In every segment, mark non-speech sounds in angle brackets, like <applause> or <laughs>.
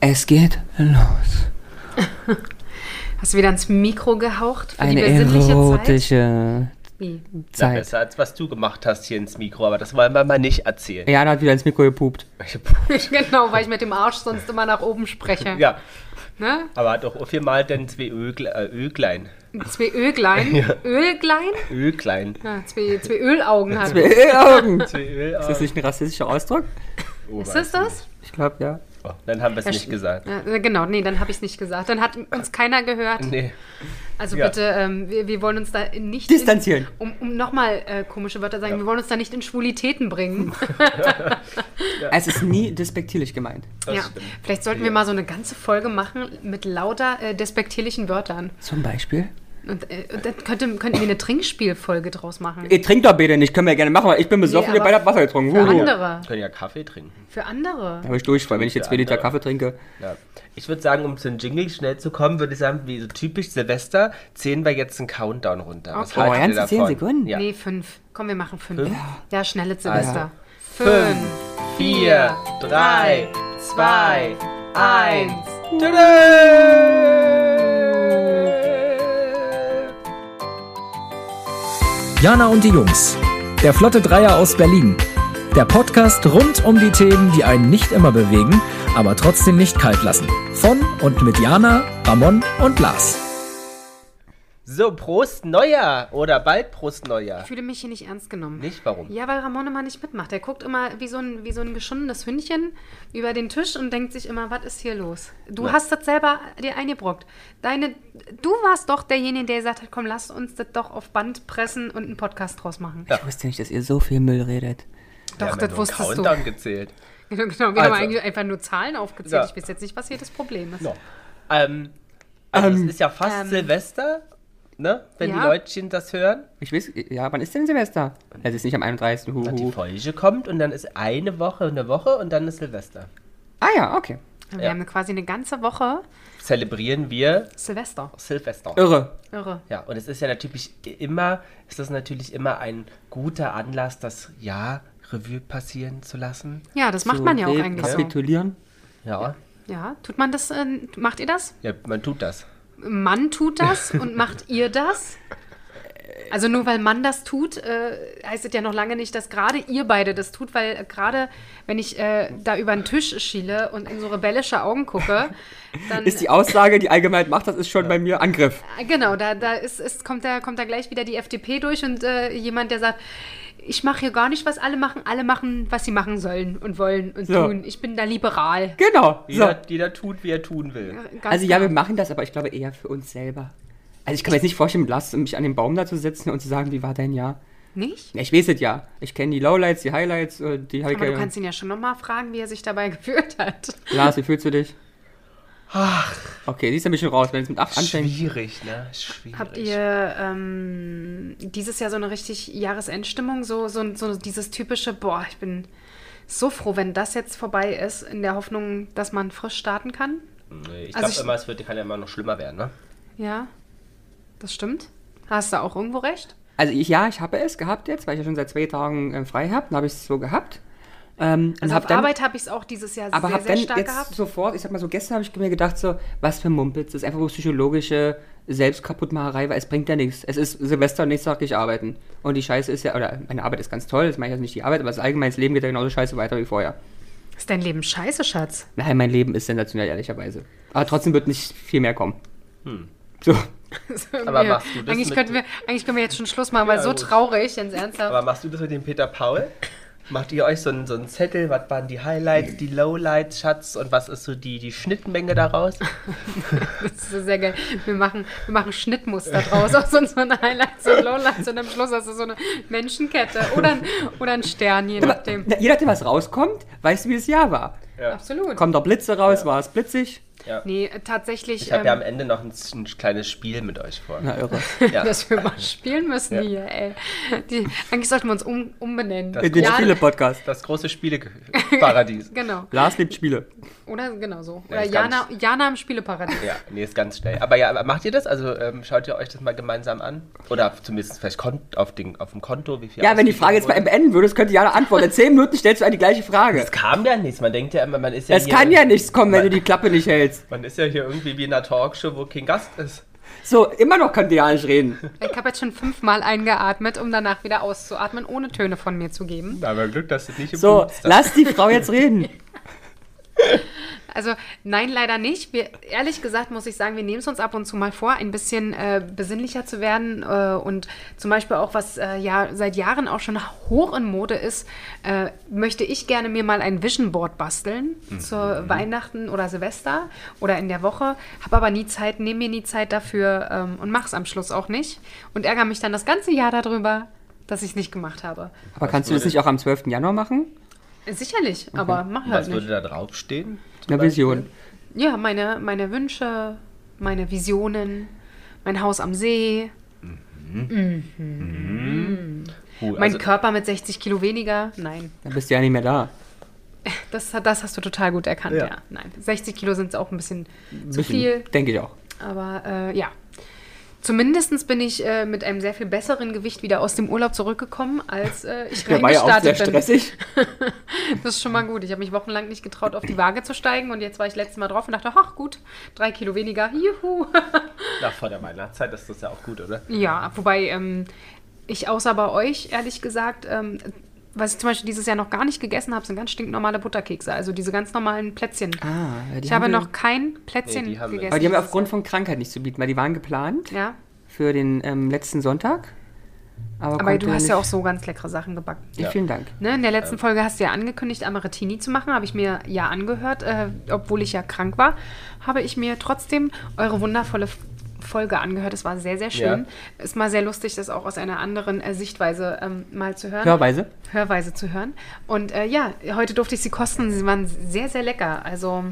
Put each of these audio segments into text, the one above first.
Es geht los. <laughs> Hast du wieder ins Mikro gehaucht für Eine die besinnliche Zeit? erotische Wie? Na, Zeit. besser als was du gemacht hast hier ins Mikro, aber das wollen wir mal nicht erzählen. Jana hat wieder ins Mikro gepupt. <laughs> <laughs> genau, weil ich mit dem Arsch sonst immer nach oben spreche. Ja, Ne? aber hat auch viermal dann zwei Ögle, äh, Öglein. Zwei Ölglein. Ölglein? Öglein. Ja, zwei, zwei Ölaugen hat. Augen. Zwei Öl Ist das nicht ein rassistischer Ausdruck? oh, Ist das das? Ich glaube, ja. Oh, dann haben wir es Ja, nicht gesagt. Ja, äh, genau, nee, dann habe ich es nicht gesagt. Dann hat uns keiner gehört. Nee. Also Ja. bitte, ähm, wir, wir wollen uns da nicht... Distanzieren. In, um um nochmal äh, komische Wörter sagen, wir wollen uns da nicht in Schwulitäten bringen. <laughs> Es ist nie despektierlich gemeint. Das ja. stimmt. Vielleicht sollten wir mal so eine ganze Folge machen mit lauter äh, despektierlichen Wörtern. Zum Beispiel. Und, äh, und dann könnte, könnten wir eine Trinkspielfolge draus machen. Ihr trinkt doch bitte nicht, können wir gerne machen, weil ich bin besoffen, Nee, ihr beide habt Wasser getrunken. Für Huhu. andere. Wir können ja Kaffee trinken. Für andere. Da habe ich Durchfall, wenn ich jetzt Liter andere. Kaffee trinke. Ja. Ich würde sagen, um zum Jingle schnell zu kommen, würde ich sagen, wie so typisch Silvester, zählen wir jetzt einen Countdown runter. Was Okay. Oh? Zehn davon? Sekunden? Ja. Nee, fünf. Komm, wir machen fünf. Fünf? Ja, schnelle Silvester. Fünf, vier, drei, zwei, eins. Jana und die Jungs. Der Flotte Dreier aus Berlin. Der Podcast rund um die Themen, die einen nicht immer bewegen, aber trotzdem nicht kalt lassen. Von und mit Jana, Ramon und Lars. So, Prost Neujahr oder bald Prost Ich Neujahr. fühle mich hier nicht ernst genommen. Nicht? Warum? Ja, weil Ramon immer nicht mitmacht. Er guckt immer wie so ein, wie so ein geschundenes Hündchen über den Tisch und denkt sich immer, was ist hier los? Du Ja. hast das selber dir eingebrockt. Deine, du warst doch derjenige, der gesagt hat, komm, lass uns das doch auf Band pressen und einen Podcast draus machen. Ja. Ich wusste nicht, dass ihr so viel Müll redet. Doch, haben das ja einen wusstest du. Countdown gezählt. <laughs> Genau, genau. Wir haben Also. eigentlich einfach nur Zahlen aufgezählt. Ja. Ich weiß jetzt nicht, was hier das Problem ist. No. Ähm, also Ähm, es ist ja fast ähm, Silvester, ne? Wenn die ja. Leutchen das hören. Ich weiß, ja, wann ist denn Silvester? Es ist nicht am 31. Und die Huhu. Folge kommt und dann ist eine Woche, eine Woche und dann ist Silvester. Ah ja, okay. Wir Ja. haben quasi eine ganze Woche Zelebrieren wir Silvester. Silvester. Irre. Irre. Ja, und es ist ja natürlich immer, ist das natürlich immer ein guter Anlass, das Jahr Revue passieren zu lassen. Ja, das macht man ja auch eigentlich so. Rekapitulieren. Ja, Ja, tut man das, äh, macht ihr das? ja man tut das. Mann tut das <laughs> und macht ihr das? Also nur weil Mann das tut, äh, heißt es ja noch lange nicht, dass gerade ihr beide das tut, weil äh, gerade wenn ich äh, da über den Tisch schiele und in so rebellische Augen gucke, dann Ist die Aussage, die Allgemeinheit macht, das ist schon bei mir Angriff. äh, genau, da, da ist, ist, kommt, da, kommt da gleich wieder die FDP durch und äh, jemand, der sagt, ich mache hier gar nicht, was alle machen, alle machen, was sie machen sollen und wollen und So. tun. Ich bin da liberal. Genau. So. Jeder, jeder tut, wie er tun will. Ganz Also ja, klar. wir machen das, aber ich glaube eher für uns selber. Also ich kann mir jetzt nicht vorstellen, Lars mich an den Baum da zu setzen und zu sagen, wie war dein Jahr? Nicht? Ja, ich weiß es ja. Ich kenne die Lowlights, die Highlights, äh, die habe ich Aber du kannst ihn ja schon nochmal fragen, wie er sich dabei <laughs> gefühlt hat. Lars, wie fühlst du dich? Okay, siehst du ein bisschen raus, wenn es mit 8 anfängt. Schwierig, ne? Schwierig. Habt ihr ähm, dieses Jahr so eine richtig Jahresendstimmung? So, so, so dieses typische, boah, ich bin so froh, wenn das jetzt vorbei ist, in der Hoffnung, dass man frisch starten kann? Nee, Ich Also glaube immer, es wird, kann ja immer noch schlimmer werden, ne? Ja, das stimmt. Hast du auch irgendwo recht? Also ich, ja, ich habe es gehabt jetzt, weil ich ja schon seit zwei Tagen äh, frei habe. Dann habe ich es so gehabt. Ähm, und Also hab auf dann, Arbeit habe ich es auch dieses Jahr aber sehr, habe sehr dann stark jetzt gehabt. sofort, ich sag mal so, gestern habe ich mir gedacht so, was für Mumpitz, das ist einfach nur psychologische Selbstkaputtmacherei, weil es bringt ja nichts. Es ist Silvester und nächsten Tag gehe ich arbeiten. Und die Scheiße ist ja, oder meine Arbeit ist ganz toll, das meine ich also nicht die Arbeit, aber das allgemeine Leben geht ja genauso scheiße weiter wie vorher. Ist dein Leben scheiße, Schatz? Nein, mein Leben ist sensationell, ehrlicherweise. Aber trotzdem wird nicht viel mehr kommen. So. Aber Ja. machst du das eigentlich, mit- könnten wir, eigentlich können wir jetzt schon Schluss machen, weil Ja, so gut. traurig, ganz ernsthaft. Aber machst du das mit dem Peter Paul? Macht ihr euch so einen, so einen Zettel, was waren die Highlights, die Lowlights, Schatz, und was ist so die, die Schnittmenge daraus? <laughs> Das ist so sehr geil. Wir machen, wir machen Schnittmuster draus aus unseren Highlights und Lowlights und am Schluss hast du so eine Menschenkette oder, ein- oder ein Stern, je nachdem. Na, je nachdem, was rauskommt, weißt du, wie das Jahr war. Absolut. Kommen da Blitze raus, war es blitzig? Ja. Nee, tatsächlich, Ich habe ja am ähm, Ende noch ein, ein kleines Spiel mit euch vor. Na, irre. <laughs> Ja. dass wir mal spielen müssen Ja. hier, ey. Die, eigentlich sollten wir uns um, umbenennen. Das In den. Spiele-Podcast. Das große Spieleparadies. <laughs> Genau. Lars liebt Spiele. Oder genau so. Ja, Oder ist Jana, Jana im Spieleparadies. Ja, nee, ist ganz schnell. Aber ja, macht ihr das? Also ähm, schaut ihr euch das mal gemeinsam an? Oder zumindest vielleicht auf, den, auf dem Konto, wie viel Ja, wenn die Frage jetzt mal beenden würdest, könnte Jana antworten. In zehn Minuten stellst du eine die gleiche Frage. Es kam ja nichts. Man denkt ja immer, man ist ja Es kann ja nichts kommen, wenn du die Klappe nicht hältst. Man ist ja hier irgendwie wie in einer Talkshow, wo kein Gast ist. So, immer noch kann die ja nicht reden. Ich habe jetzt schon fünfmal eingeatmet, um danach wieder auszuatmen, ohne Töne von mir zu geben. Aber Glück, dass du nicht im So, lass die Frau jetzt reden. <laughs> <laughs> Also nein, leider nicht. Wir, ehrlich gesagt muss ich sagen, wir nehmen es uns ab und zu mal vor, ein bisschen äh, besinnlicher zu werden äh, und zum Beispiel auch, was äh, ja seit Jahren auch schon hoch in Mode ist, äh, möchte ich gerne mir mal ein Vision Board basteln zu Weihnachten oder Silvester oder in der Woche, habe aber nie Zeit, nehme mir nie Zeit dafür ähm, und mache es am Schluss auch nicht und ärgere mich dann das ganze Jahr darüber, dass ich es nicht gemacht habe. Aber kannst du das nicht auch am 12. Januar machen? Sicherlich, aber mach halt Was nicht. würde da draufstehen? Eine Vision. Ja, meine, meine Wünsche, meine Visionen, mein Haus am See, Puh, mein also, Körper mit 60 Kilo weniger. Nein, Dann bist du ja nicht mehr da. <laughs> das, das hast du total gut erkannt, Ja. ja. Nein, 60 Kilo sind auch ein bisschen zu Bisschen, viel, Denke ich auch. aber äh, ja. Zumindest bin ich äh, mit einem sehr viel besseren Gewicht wieder aus dem Urlaub zurückgekommen, als äh, ich Der war ja auch sehr reingestartet bin. stressig. <laughs> Das ist schon mal gut. Ich habe mich wochenlang nicht getraut, auf die Waage zu steigen und jetzt war ich letztes Mal drauf und dachte, ach gut, drei Kilo weniger, juhu. <laughs> nach vor der Weihnachtszeit ist das ja auch gut, oder? Ja, wobei ähm, ich außer bei euch, ehrlich gesagt, ähm, was ich zum Beispiel dieses Jahr noch gar nicht gegessen habe, sind ganz stinknormale Butterkekse. Also diese ganz normalen Plätzchen. Ah, ja, die ich habe wir- noch kein Plätzchen Nee, gegessen. Aber die haben wir aufgrund von Krankheit nicht zu bieten, weil die waren geplant. Ja, für den ähm, letzten Sonntag. Aber, aber du hast ja auch so ganz leckere Sachen gebacken. Ja. Vielen Dank. Ne, in der letzten Folge hast du ja angekündigt, Amaretini zu machen. Habe ich mir ja angehört, äh, obwohl ich ja krank war, habe ich mir trotzdem eure wundervolle Folge angehört. Es war sehr, sehr schön. Ist mal sehr lustig, das auch aus einer anderen äh, Sichtweise ähm, mal zu hören. Hörweise. Hörweise zu hören. Und äh, ja, heute durfte ich sie kosten. Sie waren sehr, sehr lecker. Also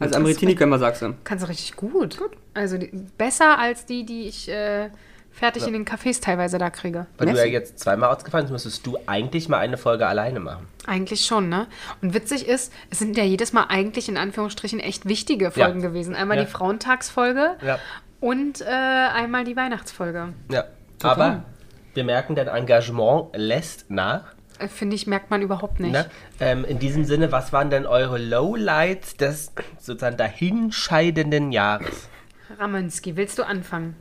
Also Ameritini können wir, sagst du. kannst du richtig gut. Also die, besser als die, die ich äh, fertig in den Cafés teilweise da kriege. Weil du ja jetzt zweimal ausgefallen bist, müsstest du eigentlich mal eine Folge alleine machen. Eigentlich schon, ne? Und witzig ist, es sind ja jedes Mal eigentlich in Anführungsstrichen echt wichtige Folgen Ja. gewesen. Einmal Ja. die Frauentagsfolge Ja. Und äh, einmal die Weihnachtsfolge. Ja. Aber wir merken, dein Engagement lässt nach. Äh, Finde ich, merkt man überhaupt nicht. Ne? Ähm, in diesem Sinne, was waren denn eure Lowlights des sozusagen dahinscheidenden Jahres? Ramonski, willst du anfangen?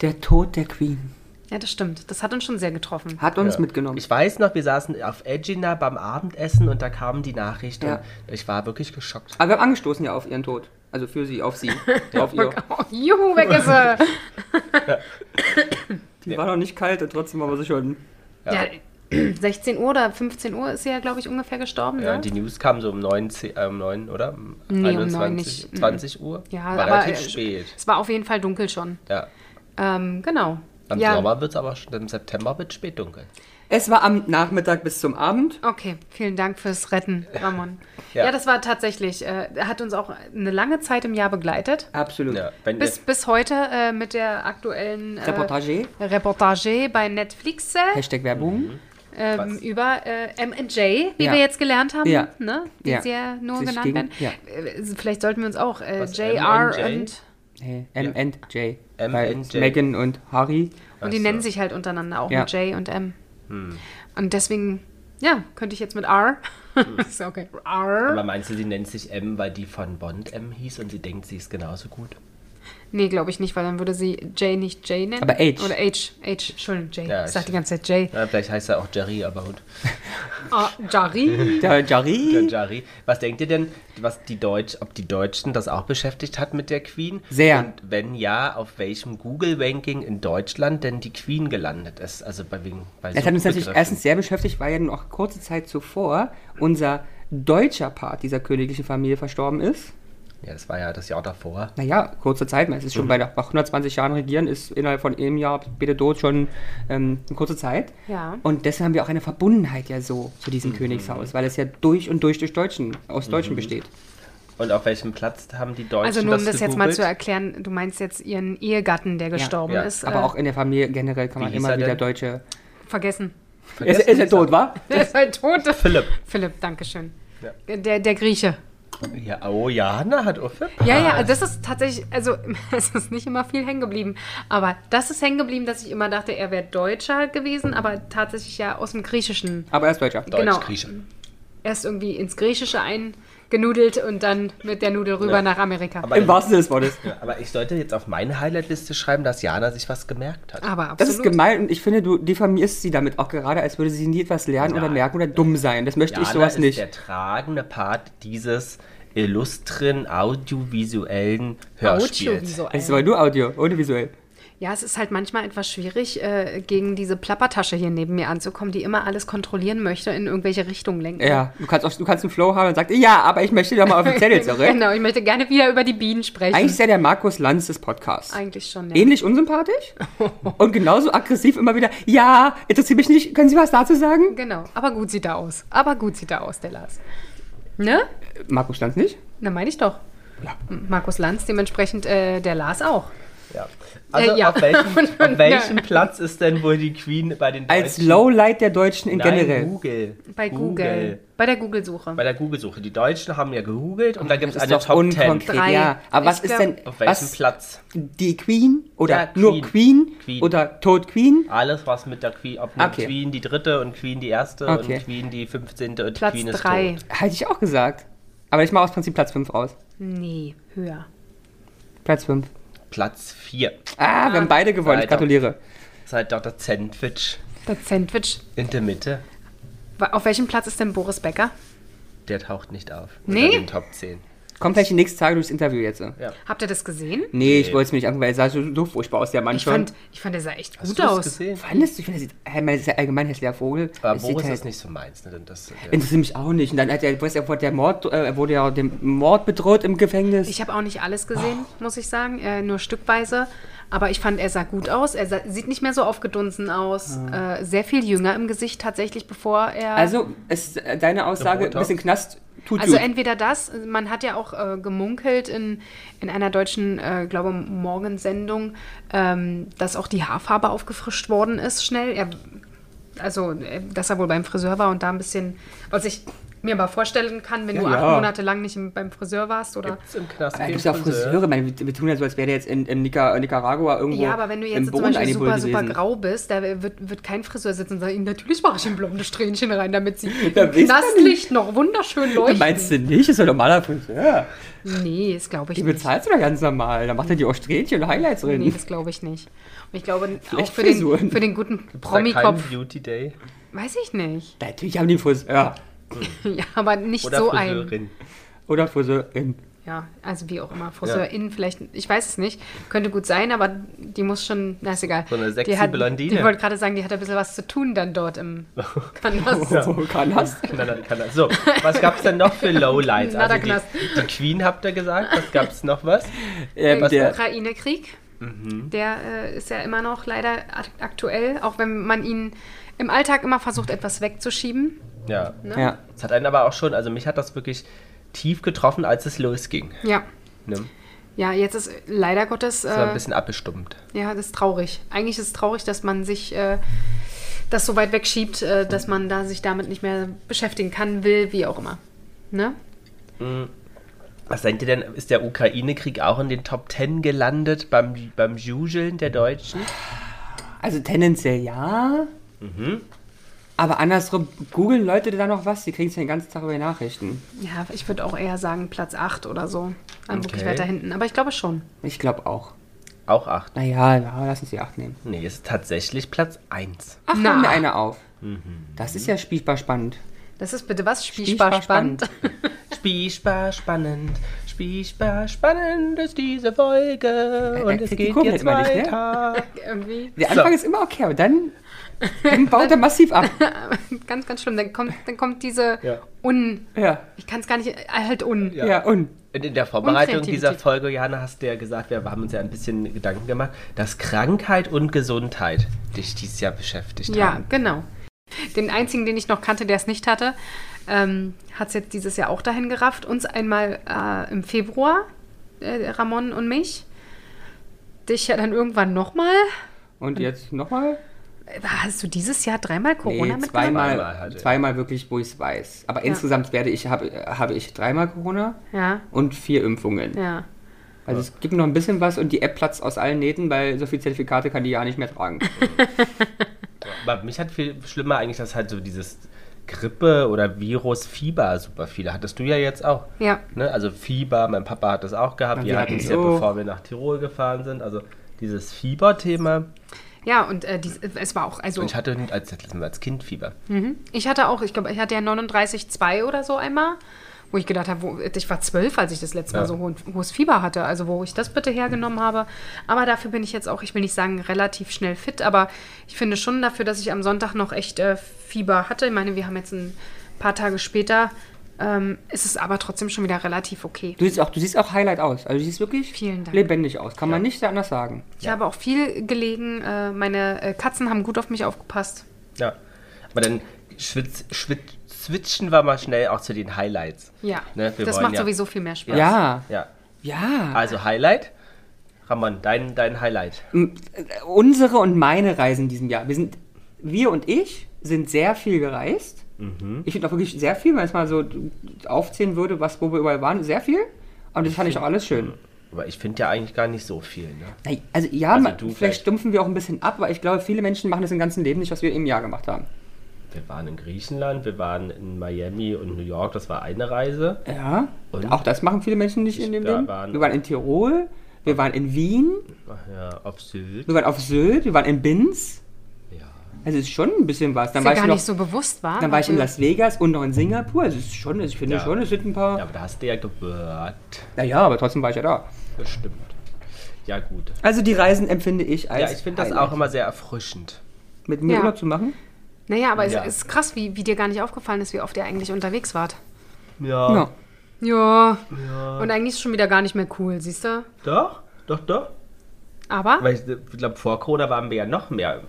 Der Tod der Queen. Ja, das stimmt. Das hat uns schon sehr getroffen. Hat uns Ja. mitgenommen. Ich weiß noch, wir saßen auf Edgina beim Abendessen und da kamen die Nachrichten. Ja. und Ich war wirklich geschockt. Aber wir haben angestoßen ja auf ihren Tod. Also für sie, auf sie. <laughs> auf ihr. Oh, juhu, weg ist sie! Die war noch nicht kalt und trotzdem war sie schon. ja. 16 <clears throat> Uhr oder 15 Uhr ist sie ja, glaube ich, ungefähr gestorben, Ja, ne? die News kam so um 9, zehn- äh, um 9 oder? Um Nee, um 9 nicht. 20 Uhr? Ja, war aber relativ äh, spät. es war auf jeden Fall dunkel schon. Ja. Ähm, genau. Im ja, Sommer wird es aber schon, im September wird spät dunkel. Es war am Nachmittag bis zum Abend. Okay, vielen Dank fürs Retten, Ramon. <laughs> ja. Ja. das war tatsächlich, äh, hat uns auch eine lange Zeit im Jahr begleitet. Absolut. Ja, wenn Bis, bis heute äh, mit der aktuellen äh, Reportage. Reportage bei Netflix äh, Hashtag Werbung. ähm, Was? über äh, M&J, wie Ja. wir jetzt gelernt haben, Ja. ne? die Ja. sie ja nur Sich genannt gegen- werden. ja. Äh, vielleicht sollten wir uns auch äh, Was, JR M&J? und, Hey, M and J. M Weil and J. Megan und Harry. und die so. nennen sich halt untereinander auch Ja. mit J und M. Hm. Und deswegen, ja, könnte ich jetzt mit R. <laughs> ist okay. R. Aber meinst du, sie nennt sich M, weil die von Bond M hieß und sie denkt, sie ist genauso gut? Nee, glaube ich nicht, weil dann würde sie J nicht J nennen. Aber H. Oder H. H, Entschuldigung, J. Ja, ich sag die ganze Zeit J. Ja, vielleicht heißt er auch Jerry, aber gut. <laughs> Ah, Jari. Der Jari. Der Jerry. Was denkt ihr denn, was die Deutsch, ob die Deutschen das auch beschäftigt hat mit der Queen? Sehr. Und wenn ja, auf welchem Google-Ranking in Deutschland denn die Queen gelandet ist? Also bei wegen bei Es hat uns natürlich erstens sehr beschäftigt, weil ja noch kurze Zeit zuvor unser deutscher Part dieser königlichen Familie verstorben ist. Ja, das war ja das Jahr davor. Naja, kurze Zeit, es ist schon bei nach 120 Jahren regieren, ist innerhalb von einem Jahr bitte tot schon ähm, eine kurze Zeit. Ja. Und deshalb haben wir auch eine Verbundenheit ja so zu diesem Königshaus, weil es ja durch und durch durch Deutschen, aus Deutschen besteht. Und auf welchem Platz haben die Deutschen Also nur um das das jetzt mal zu erklären, du meinst jetzt ihren Ehegatten, der gestorben ja. ist. Aber äh, auch in der Familie generell kann man immer er wieder denn? deutsche. vergessen. Er ist, ist er tot, wa? <laughs> Der ist halt tot. Philipp. Philipp, danke schön. Ja. Der, der Grieche. Ja, oh, Jana hat auch. Ja, ja, das ist tatsächlich, also <laughs> es ist nicht immer viel hängen geblieben. Aber das ist hängen geblieben, dass ich immer dachte, er wäre Deutscher gewesen, aber tatsächlich ja aus dem Griechischen. Aber er ist Deutscher. Genau. Deutsch-Grieche. Erst irgendwie ins Griechische eingenudelt und dann mit der Nudel rüber Ja. nach Amerika. Aber, Im wahrsten Sinne des Wortes. ja, aber ich sollte jetzt auf meine Highlight-Liste schreiben, dass Jana sich was gemerkt hat. aber absolut. Das ist gemein und ich finde, du diffamierst sie damit auch gerade, als würde sie nie etwas lernen oder Nein. merken oder dumm sein. Das möchte ich Jana sowas ist nicht. der tragende Part dieses illustren audiovisuellen Hörspiels. Audiovisuell. Es ist aber nur Audio, ohne visuell. Ja, es ist halt manchmal etwas schwierig, äh, gegen diese Plappertasche hier neben mir anzukommen, die immer alles kontrollieren möchte, in irgendwelche Richtungen lenken. Ja, du kannst, auch, du kannst einen Flow haben und sagst, ja, aber ich möchte doch mal offiziell zurück. <laughs> genau, ich möchte gerne wieder über die Bienen sprechen. Eigentlich ist er der Markus Lanz des Podcasts. Eigentlich schon, ja. Ähnlich unsympathisch und genauso aggressiv immer wieder, ja, interessiert mich nicht, können Sie was dazu sagen? Genau, aber gut sieht er aus. Aber gut sieht er aus, der Lars. Ne? Markus Lanz nicht? Na, meine ich doch. Ja. Markus Lanz, dementsprechend äh, der Lars auch. Ja. Also Äh, ja. auf welchem, <laughs> auf welchem. Platz ist denn wohl die Queen bei den Als Deutschen? Lowlight der Deutschen in Nein, generell. Google. Bei Google. Bei der Google-Suche. Bei der Google-Suche. Die Deutschen haben ja gegoogelt und da gibt es eine Top 10. unkonkret. Drei. Ja, aber was Ich ist glaub- denn, Auf welchem was, Platz? die Queen oder Ja, nur Queen. Queen, Queen. oder Tod Queen? Alles, was mit der Queen, ob Okay. Queen die dritte und Queen die erste Okay. und Queen die 15. und Platz Queen ist drei. tot. Hätte ich auch gesagt. Aber ich mache aus Prinzip Platz 5 aus. Nee, höher. Platz 5. Platz 4. Ah, wir haben beide gewonnen. Ich gratuliere. Seid doch das Sandwich Das Sandwich. in der Mitte. Auf welchem Platz ist denn Boris Becker? Der taucht nicht auf. Nee? Unter den Top 10. Kommt vielleicht die nächsten Tage durchs Interview jetzt. Ja. Habt ihr das gesehen? Nee, ich wollte es mir nicht angucken, weil er sah so, so furchtbar aus, der Mann Ich schon. fand, ich fand, der sah echt Hast gut du das aus. gesehen? Fandest du? Ich finde, er sieht, allgemein hässlicher Vogel. Aber Es sieht Boris halt- ist nicht so meins. Ne? denn Das, ja. Interessiert mich auch nicht. Und dann hat er, weiß er, wurde der Mord, äh, er wurde ja dem Mord bedroht im Gefängnis. Ich habe auch nicht alles gesehen, muss ich sagen, äh, nur stückweise. Aber ich fand, er sah gut aus. Er sah, sieht nicht mehr so aufgedunsen aus. Äh, sehr viel jünger im Gesicht tatsächlich, bevor er. also, ist äh, deine Aussage, ein Botox? bisschen Knast tut Also gut. entweder das, man hat ja auch äh, gemunkelt in, in einer deutschen, äh, glaube Morgensendung, ähm, dass auch die Haarfarbe aufgefrischt worden ist schnell. Er, also, äh, dass er wohl beim Friseur war und da ein bisschen, was ich mir mal vorstellen kann, wenn Ja, du acht ja. Monate lang nicht im, beim Friseur warst oder. Gibt's im Knast Aber ja auch Friseur? Friseure. Ich meine, wir, wir tun ja so, als wäre der jetzt in, in Nica, Nicaragua irgendwo Ja, aber wenn du im jetzt zum Beispiel super, super grau bist, da wird, wird kein Friseur sitzen und sagen, natürlich mache ich ein blondes Strähnchen rein, damit sie <laughs> Ja, im Knastlicht noch wunderschön leuchten. Meinst du nicht? Das ist ein normaler Friseur. Nee, das glaube ich Die nicht. bezahlst du doch ganz normal. Da macht er die auch Strähnchen und Highlights drin. Nee, das glaube ich nicht. Und ich glaube auch Vielleicht für den, für den guten da Promikopf. Beauty Day? Weiß ich nicht. Natürlich haben die Friseur. Ja, <laughs> aber nicht Oder so ein. Friseurin? Oder Friseurin. Ja, also wie auch immer. Friseurin vielleicht, ich weiß es nicht. Könnte gut sein, aber die muss schon, na ist egal. So eine sexy die hat, Blondine. Ich wollte gerade sagen, die hat ein bisschen was zu tun dann dort im? Na, dann kann das. So, was gab es denn noch für Lowlights? <laughs> Also die, die Queen habt ihr gesagt. Was gab es noch was? Ähm, Der der, Ukraine-Krieg, Mhm. der äh, ist ja immer noch leider ak- aktuell, auch wenn man ihn im Alltag immer versucht, etwas wegzuschieben. Ja. ja. Es hat einen aber auch schon, also mich hat das wirklich tief getroffen, als es losging. Ja. Ne? Ja, jetzt ist leider Gottes. Das war ein Äh, bisschen abgestummt. ja, das ist traurig. Eigentlich ist es traurig, dass man sich äh, das so weit wegschiebt, äh, dass man da sich damit nicht mehr beschäftigen kann, will, wie auch immer. Ne? Was denkt ihr denn, ist der Ukraine-Krieg auch in den Top 10 gelandet beim, beim Jugeln der Deutschen? Also tendenziell ja. Mhm. Aber andersrum, googeln Leute da noch was? Die kriegen es ja den ganzen Tag über die Nachrichten. Ja, ich würde auch eher sagen Platz 8 oder so. Wirklich Okay. weiter hinten. Aber ich glaube schon. Ich glaube auch. Auch 8. Naja, ja, lass uns die 8 nehmen. Nee, ist tatsächlich Platz 1. Ach, Na. Na. mir eine auf. Mhm. Das ist ja spielbar spannend. Das ist bitte was? Spielbar spannend. <laughs> Spielbar spannend, spielbar spannend ist diese Folge und er es kriegt die geht jetzt immer nicht, ne? weiter. <laughs> Irgendwie. Der So. Anfang ist immer okay, aber dann, dann baut er massiv ab. <laughs> Ganz, ganz schlimm. Dann kommt, dann kommt diese Ja. Un. Ja, Ich kann es gar nicht. äh, Halt Un. Ja. ja? Und in der Vorbereitung dieser. Folge, Jana, hast du ja gesagt, wir haben uns ja ein bisschen Gedanken gemacht, dass Krankheit und Gesundheit dich dieses Jahr beschäftigt Ja, haben. genau. Den einzigen, den ich noch kannte, der es nicht hatte. ähm, hat es jetzt dieses Jahr auch dahin gerafft. Uns einmal äh, im Februar, äh, Ramon und mich. Dich ja dann irgendwann nochmal. Und jetzt nochmal? Hast du dieses Jahr dreimal Corona Nee, mitgenommen? zweimal, Zweimal ja. zweimal wirklich, wo ich es weiß. Aber insgesamt werde ich, habe, habe ich dreimal Corona Ja, und vier Impfungen. ja. Also es gibt noch ein bisschen was und die App platzt aus allen Nähten, weil so viele Zertifikate kann die ja nicht mehr tragen. <laughs> Aber mich hat viel schlimmer eigentlich, dass halt so dieses Grippe oder Virus, Fieber super viele. Hattest du ja jetzt auch. Ja. Ne? Also Fieber, mein Papa hat das auch gehabt. Wir hatten es ja, bevor wir nach Tirol gefahren sind. Also dieses Fieberthema. Ja, und äh, dies, es war auch, also Und ich hatte als, als Kind Fieber. ich hatte auch, ich glaube, ich hatte ja 39,2 oder so einmal, wo ich gedacht habe, wo, ich war zwölf, als ich das letzte Mal Ja. so hohen- hohes Fieber hatte, also wo ich das bitte hergenommen habe. Aber dafür bin ich jetzt auch, ich will nicht sagen relativ schnell fit, aber ich finde schon dafür, dass ich am Sonntag noch echt äh, Fieber hatte. Ich meine, wir haben jetzt ein paar Tage später, ähm, ist es aber trotzdem schon wieder relativ okay. Du siehst auch, du siehst auch Highlight aus. Also du siehst wirklich Vielen Dank. lebendig aus. Kann man nicht anders sagen. Ich habe auch viel gelegen, äh, meine äh, Katzen haben gut auf mich aufgepasst. Ja. Aber dann schwitz, schwitz, switchen wir mal schnell auch zu den Highlights. Ja, Ne, wir das macht ja- sowieso viel mehr Spaß. Ja. Ja. Ja. Also Highlight. Ramon, dein, dein Highlight. Unsere und meine Reisen in diesem Jahr. Wir sind, wir und ich sind sehr viel gereist. Mhm. Ich finde auch wirklich sehr viel, wenn ich mal so aufzählen würde, was, wo wir überall waren. Sehr viel. Und das fand ich auch alles schön. Aber ich finde ja eigentlich gar nicht so viel. Ne? Also ja, Also vielleicht vielleicht. stumpfen wir auch ein bisschen ab, aber ich glaube, viele Menschen machen das im ganzen Leben nicht, was wir im Jahr gemacht haben. Wir waren in Griechenland, wir waren in Miami und New York, das war eine Reise. Ja, Und? auch das machen viele Menschen nicht in dem Leben. waren- wir waren in Tirol, wir waren in Wien, Ach ja, auf Sylt. wir waren auf Sylt, wir waren in Binz. Also es ist schon ein bisschen was. Dann Ist war ja ich gar noch, nicht so bewusst, war. dann war ich in Las Vegas und noch in Singapur. Also es ist schon, ich finde Ja. schon, es sind ein paar. ja, aber da hast du ja gehört. Naja, aber trotzdem war ich ja da. Das stimmt. Ja, gut. Also die Reisen empfinde ich als. Ja, ich finde das auch immer sehr erfrischend. Mit mir Ja. Urlaub zu machen? Naja, aber Ja. es ist krass, wie, wie dir gar nicht aufgefallen ist, wie oft ihr eigentlich unterwegs wart. Ja. Ja. Ja. Und eigentlich ist schon wieder gar nicht mehr cool, siehst du? Doch, doch, doch. Aber Weil ich, ich glaube, vor Corona waren wir ja noch mehr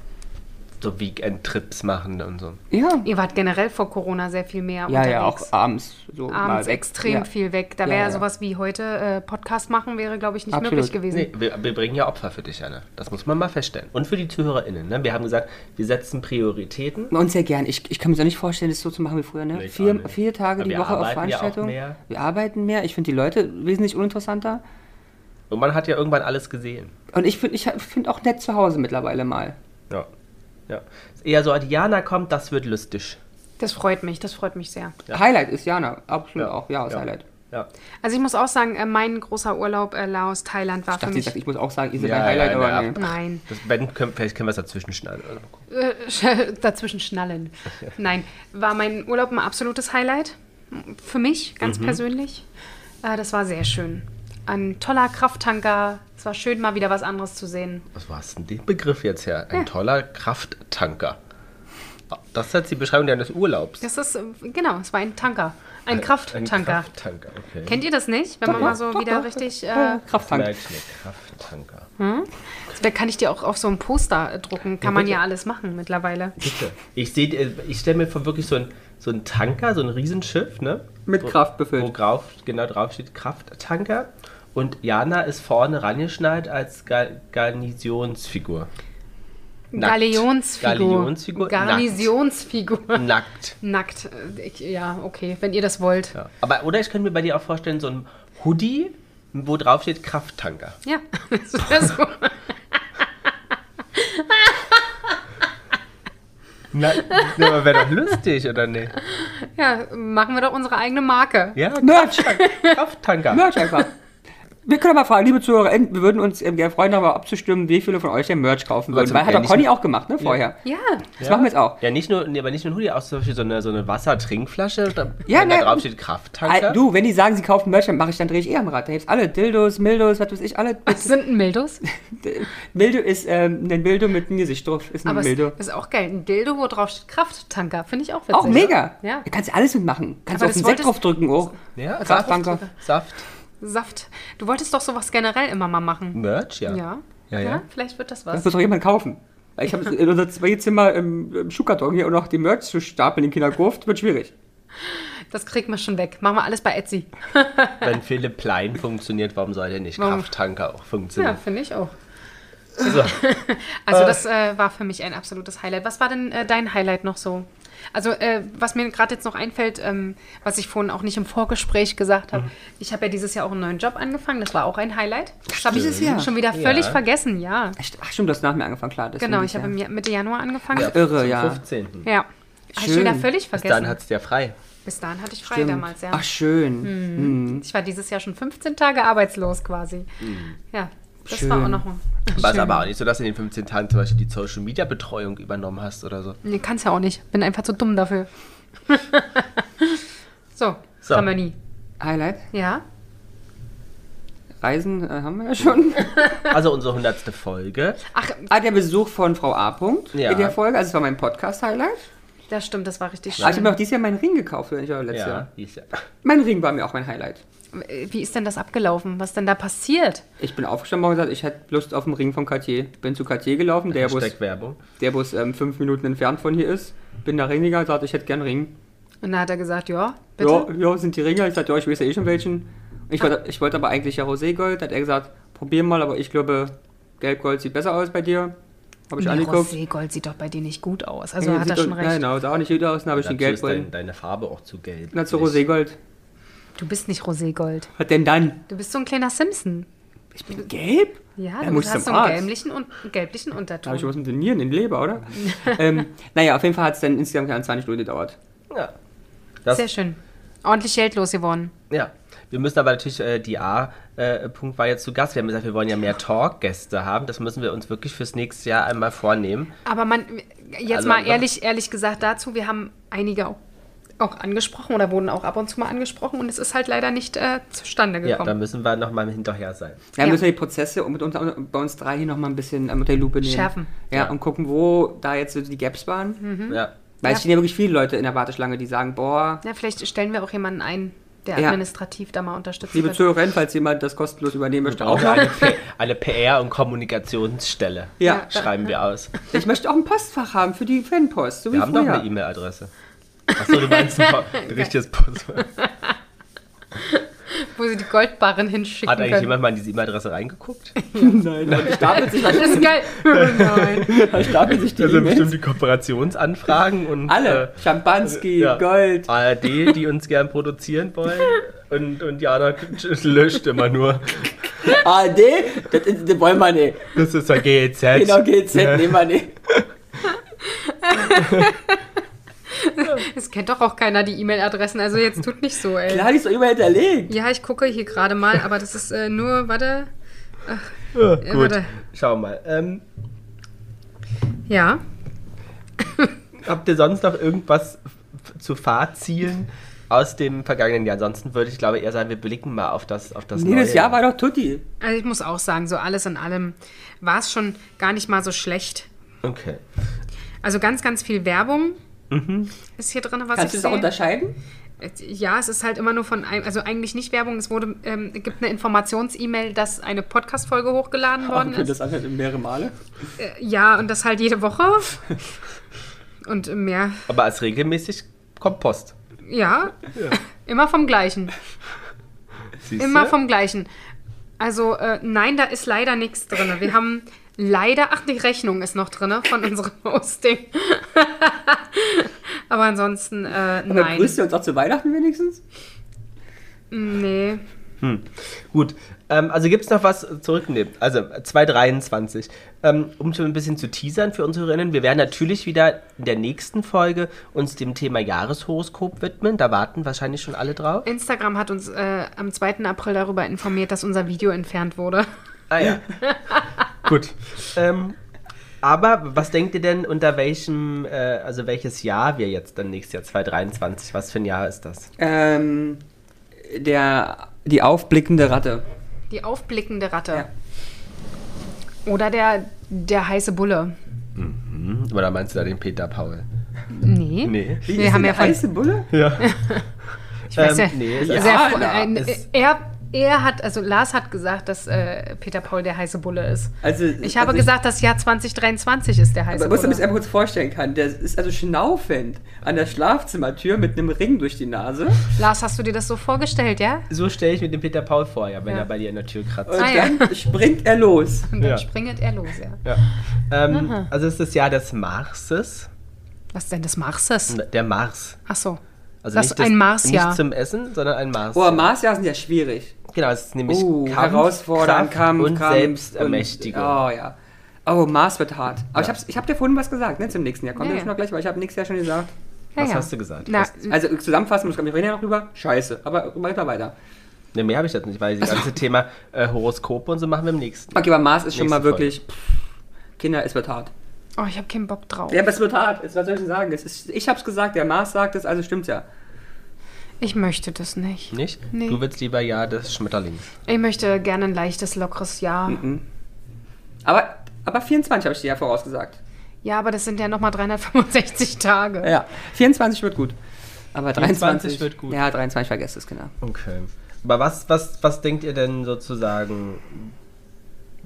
so Weekend-Trips machen und so. Ja. ihr wart generell vor Corona sehr viel mehr Ja, ja, auch unterwegs. abends. So mal Abends weg. extrem ja. viel weg. Da Ja, wäre ja. sowas wie heute äh, Podcast machen, wäre, glaube ich, nicht Absolut. möglich gewesen. Nee, wir, wir bringen ja Opfer für dich, Anna. Das muss man mal feststellen. Und für die ZuhörerInnen. Ne? Wir haben gesagt, wir setzen Prioritäten. Und sehr gern. Ich, ich kann mir so nicht vorstellen, das so zu machen wie früher. Ne? Nee, vier, vier Tage Aber die Woche auf arbeiten ja auch Veranstaltungen. mehr. Wir arbeiten mehr. Ich finde die Leute wesentlich uninteressanter. Und man hat ja irgendwann alles gesehen. Und ich finde ich find auch nett zu Hause mittlerweile mal. Ja. Ja. Ist eher so, Diana kommt, das wird lustig. Das freut mich, das freut mich sehr. Ja. Highlight ist Jana. Absolut auch. Ja, aus Highlight. Ja. Also ich muss auch sagen, äh, mein großer Urlaub äh, Laos, Thailand war Ich für dachte, ich, mich... sag, ich muss auch sagen, ihr seid Ja, mein Highlight, ja, aber ja. nee. Nein. Das, wenn, können, vielleicht können wir es dazwischen? Mal gucken. Äh, <laughs> dazwischen schnallen. <laughs> Nein, war mein Urlaub ein absolutes Highlight. Für mich, ganz Mhm. persönlich. Äh, das war sehr schön. Ein toller Krafttanker. Es war schön, mal wieder was anderes zu sehen. Was war denn den Begriff jetzt her? Ein toller Krafttanker. Das ist jetzt die Beschreibung deines Urlaubs. Das ist, äh, genau, es war ein Tanker. Ein Krafttanker. Ein Krafttanker, okay. Kennt ihr das nicht? Wenn man mal so wieder richtig. Äh, Ja, Krafttank. Krafttanker. da kann ich dir auch auf so ein Poster drucken. Kann man bitte. ja alles machen mittlerweile. Bitte. Ich, seh, äh, ich stelle mir vor wirklich so ein, so ein Tanker, so ein Riesenschiff, ne? Mit Wo- Kraft befüllt. Wo drauf, genau drauf steht Krafttanker. Und Jana ist vorne rangeschnallt als Ga Garnisonsfigur. Nackt. Galionsfigur. Galionsfigur, Garnisonsfigur. Nackt. Nackt. Ich, ja, okay, wenn ihr das wollt. Ja. Aber, oder ich könnte mir bei dir auch vorstellen, so ein Hoodie, wo drauf steht Krafttanker. Ja, <laughs> das wäre so. Na, aber wäre doch lustig, oder nicht? Ja, machen wir doch unsere eigene Marke. Ja, Merch. Krafttanker. Merch einfach. Wir können aber fragen, liebe Zuhörer, wir würden uns ähm, gerne freuen, darüber abzustimmen, wie viele von euch den Merch kaufen würden. Also, Weil hat ja, doch nicht Conny auch gemacht, ne, vorher. Ja, Das machen wir jetzt auch. Ja, nicht nur, nee, aber nicht nur ein Hoodie, auch zum Beispiel so eine, so eine Wassertrinkflasche, da, Ja, wenn ne. da drauf steht Krafttanker. Al- Du, wenn die sagen, sie kaufen Merch, dann mache ich, dann drehe ich eh am Rad. Da gibt's alle Dildos, Mildos, was weiß ich, alle. was sind denn Mildos? <laughs> Mildo ist ähm, ein Mildo mit einem Gesicht drauf. Ist ein Aber es Mildo. ist auch geil. Ein Dildo, wo drauf steht Krafttanker. Finde ich auch witzig. Auch mega. Ja. Da kannst du alles mitmachen. Kannst Aber auf den das Sekt draufdrücken auch. ja, Krafttanker. Saft. Saft. Du wolltest doch sowas generell immer mal machen. Merch, ja. Ja. Ja, ja. vielleicht wird das Das was. muss doch jemand kaufen. Weil Ich habe <laughs> in unser zwei Zimmer im, im Schuhkarton hier und noch die Merch zu stapeln in Kindergruft, wird schwierig. Das kriegt man schon weg. Machen wir alles bei Etsy. Wenn <laughs> Philipp Plein funktioniert, warum soll der nicht Warum? Krafttanker auch Ja, funktionieren? finde ich auch. So. <laughs> Also Äh. das äh, war für mich ein absolutes Highlight. Was war denn äh, dein Highlight noch so? Also äh, was mir gerade jetzt noch einfällt, ähm, was ich vorhin auch nicht im Vorgespräch gesagt Mhm. habe, ich habe ja dieses Jahr auch einen neuen Job angefangen. Das war auch ein Highlight. Das habe Dieses ich Jahr? schon wieder völlig Ja. vergessen, ja. Ach stimmt, du hast nach mir angefangen, klar. Genau, ich habe ja. im Ja- Mitte Januar angefangen. Ja, Ja. Irre, ja. 15. Habe ich Schön. wieder völlig Bis vergessen. dann hat es dir frei. Bis dahin hatte ich frei Stimmt. damals, ja. Ach, schön. Ich war dieses Jahr schon 15 Tage arbeitslos quasi. Ja, das Schön. war auch noch mal. War es schön. aber auch nicht so, dass du in den 15 Tagen zum Beispiel die Social Media Betreuung übernommen hast oder so. Nee, kann's ja auch nicht. Bin einfach zu dumm dafür. <laughs> so, So. haben wir nie. Highlight? Ja? Reisen äh, haben wir ja schon. <laughs> Also unsere 100. Folge. Ach, ah, der Besuch von Frau A. Punkt Ja. in der Folge. Also, es war mein Podcast-Highlight. das stimmt, das war richtig Ah, ich habe schön. mir auch dieses Jahr meinen Ring gekauft, ich war letztes Ja, Jahr. die ist ja. Mein Ring war mir auch mein Highlight. Wie ist denn das abgelaufen? Was denn da passiert? Ich bin aufgestanden und gesagt, ich hätte Lust auf den Ring von Cartier. Bin zu Cartier gelaufen, der Werbung. der bloß ähm, fünf Minuten entfernt von hier ist. Bin da reingegangen, gesagt, ich hätte gern einen Ring. Und da hat er gesagt, ja, bitte. Ja, ja, sind die Ringe. Ich sagte, ja, ich weiß ja eh schon welchen. Ich wollte, ich wollte aber eigentlich ja Roségold. Hat er gesagt, probier mal, aber ich glaube, Gelbgold sieht besser aus bei dir. Habe ich Nee, angeguckt. Roségold sieht doch bei dir nicht gut aus. Also Ja, hat er schon doch- recht. Ja, genau, sah auch nicht gut aus. Dann habe ich den ist Gelbgold. dein, deine Farbe auch zu gelb. Na, zu Roségold. Du bist nicht Roségold. Was denn dann? Du bist so ein kleiner Simpson. Ich bin gelb? Ja, Ja, du hast so einen gelblichen, und, gelblichen Da habe ich Unterton. was mit den Nieren, in den Leber, oder? <laughs> ähm, naja, auf jeden Fall hat es dann insgesamt keine 20 Minuten gedauert. Ja. Das, Sehr schön. Ordentlich Geld losgeworden. ja. Wir müssen aber natürlich, äh, die A-Punkt war jetzt zu Gast. Wir haben gesagt, wir wollen ja mehr Talk-Gäste haben. Das müssen wir uns wirklich fürs nächste Jahr einmal vornehmen. Aber man, jetzt Also, mal ehrlich, ehrlich gesagt dazu, wir haben einige auch, auch angesprochen oder wurden auch ab und zu mal angesprochen und es ist halt leider nicht äh, zustande Ja, gekommen. da müssen wir nochmal hinterher sein. Ja, Ja. müssen wir die Prozesse mit uns, bei uns drei hier nochmal ein bisschen äh, unter die Lupe nehmen. Schärfen. Ja, Ja. und gucken, wo da jetzt die Gaps waren. Ja. Weil Ja. es stehen ja wirklich viele Leute in der Warteschlange, die sagen, boah, ja, vielleicht stellen wir auch jemanden ein, der Ja. administrativ da mal unterstützt. liebe wird. Zuhörerinnen, falls jemand das kostenlos übernehmen möchte, auch eine, eine PR- und Kommunikationsstelle. Ja, Schreiben wir aus. ich möchte auch ein Postfach haben für die Fanpost, so wie Wir haben doch eine E-Mail-Adresse. Achso, du meinst ein, <laughs> richtiges Postfach. <laughs> Wo sie die Goldbarren hinschicken Hat eigentlich können. jemand mal in diese E-Mail-Adresse reingeguckt? <laughs> Nein, da stapelt sich, Das ist geil. Nein. da stapelt sich die Da sind bestimmt die Kooperationsanfragen und Alle. Schampanski, äh, ja. Gold. ARD, die uns gern produzieren wollen. Und, und Jana löscht immer nur. ARD, das, ist- das wollen wir nicht. Das ist der GEZ. Genau, GZ nehmen wir nicht. <laughs> Es kennt doch auch keiner die E-Mail-Adressen, also jetzt tut nicht so, ey. Klar, die ist doch immer hinterlegt. Ja, ich gucke hier gerade mal, aber das ist äh, nur, warte. Ja, Äh, gut, warte. schau mal. Ähm, Ja. habt ihr sonst noch irgendwas zu Fahrzielen aus dem vergangenen Jahr? Ansonsten würde ich glaube eher sagen, wir blicken mal auf das, auf das Nee, das neue Jahr war doch Tutti. Also ich muss auch sagen, so alles in allem war es schon gar nicht mal so schlecht. Okay. Also ganz, ganz viel Werbung ist hier drin, was Kannst du das auch unterscheiden? Ja, es ist halt immer nur von einem, also eigentlich nicht Werbung, es wurde, ähm, gibt eine Informations-E-Mail, dass eine Podcast-Folge hochgeladen worden Okay, ist. das anhört mehrere Male. Äh, ja, und das halt jede Woche. <laughs> Und mehr, Aber als regelmäßig kommt Post. ja, immer vom gleichen. Siehste? Immer vom gleichen. Also, äh, nein, da ist leider nichts drin. Wir haben leider, ach, die Rechnung ist noch drin von unserem <laughs> Hosting. <laughs> Aber ansonsten, äh, Aber nein. grüßt ihr uns auch zu Weihnachten wenigstens? Nee. Gut, ähm, also gibt es noch was zurücknehmen? Also 2023. Ähm, um schon ein bisschen zu teasern für unsere Hörerinnen, wir werden natürlich wieder in der nächsten Folge uns dem Thema Jahreshoroskop widmen. Da warten wahrscheinlich schon alle drauf. Instagram hat uns äh, am 2. April darüber informiert, dass unser Video entfernt wurde. Ah ja. <laughs> Gut. Ähm, aber was denkt ihr denn, unter welchem, äh, also welches Jahr wir jetzt dann nächstes Jahr 2023? Was für ein Jahr ist das? Ähm, der, die aufblickende Ratte. Die aufblickende Ratte. Ja. Oder der, der heiße Bulle. Oder meinst du da den Peter Paul? Nee. Nee. Wir haben ja heiße Bulle? Ja. ich weiß ja, Ähm, nee, fro- ja, ein, es- er er hat, also Lars hat gesagt, dass äh, Peter Paul der heiße Bulle ist. Also, Ich habe also gesagt, das Jahr 2023 ist der heiße Aber muss man Bulle. sich einfach kurz vorstellen kann, der ist also schnaufend an der Schlafzimmertür mit einem Ring durch die Nase. Lars, hast du dir das so vorgestellt, ja? So stelle ich mir den Peter Paul vor, ja, wenn Ja. er bei dir in der Tür kratzt. Und Ah, ja. dann <laughs> springt er los. Und dann Ja. springet er los, ja. Ja. Ähm, also es ist das Jahr des Marses. Was denn des Marses? Der Mars. Ach so. Also Das nicht ein Marsjahr. Nicht zum Essen, sondern ein Mars. Oh, Marsjahr sind ja schwierig. Genau, es ist nämlich Uh, Kampf, herausfordernd, Kraft Kampf, und Kampf Selbstermächtigung. Und, oh ja. Oh, Mars wird hart. Aber Ja. ich, hab's, ich hab dir vorhin was gesagt, ne, zum nächsten Jahr. Kommt Ja, ja, noch gleich, weil ich habe nächstes Jahr schon gesagt. Ja, Was ja. hast du gesagt? Na, Also zusammenfassen, muss wir reden ja noch drüber. Scheiße. Aber weiter, weiter. Ne, mehr habe ich das nicht, weil das ganze Thema äh, Horoskope und so machen wir im nächsten. Okay, aber Mars ist schon mal wirklich. Pff, Kinder, es wird hart. oh, ich habe keinen Bock drauf. Ja, aber es wird hart. Was soll ich denn sagen? Es ist, ich hab's gesagt, der Mars sagt es, also stimmt's ja. Ich möchte das nicht. Nicht? Nee. Du willst lieber Jahr des Schmetterlings. Ich möchte gerne ein leichtes, lockeres Jahr. Aber, aber 24 habe ich dir ja vorausgesagt. Ja, aber das sind ja nochmal 365 Tage. Ja, 24 wird gut. Aber 24 23 wird gut. Ja, 23 vergesst es, genau. Okay. Aber was, was, was denkt ihr denn sozusagen,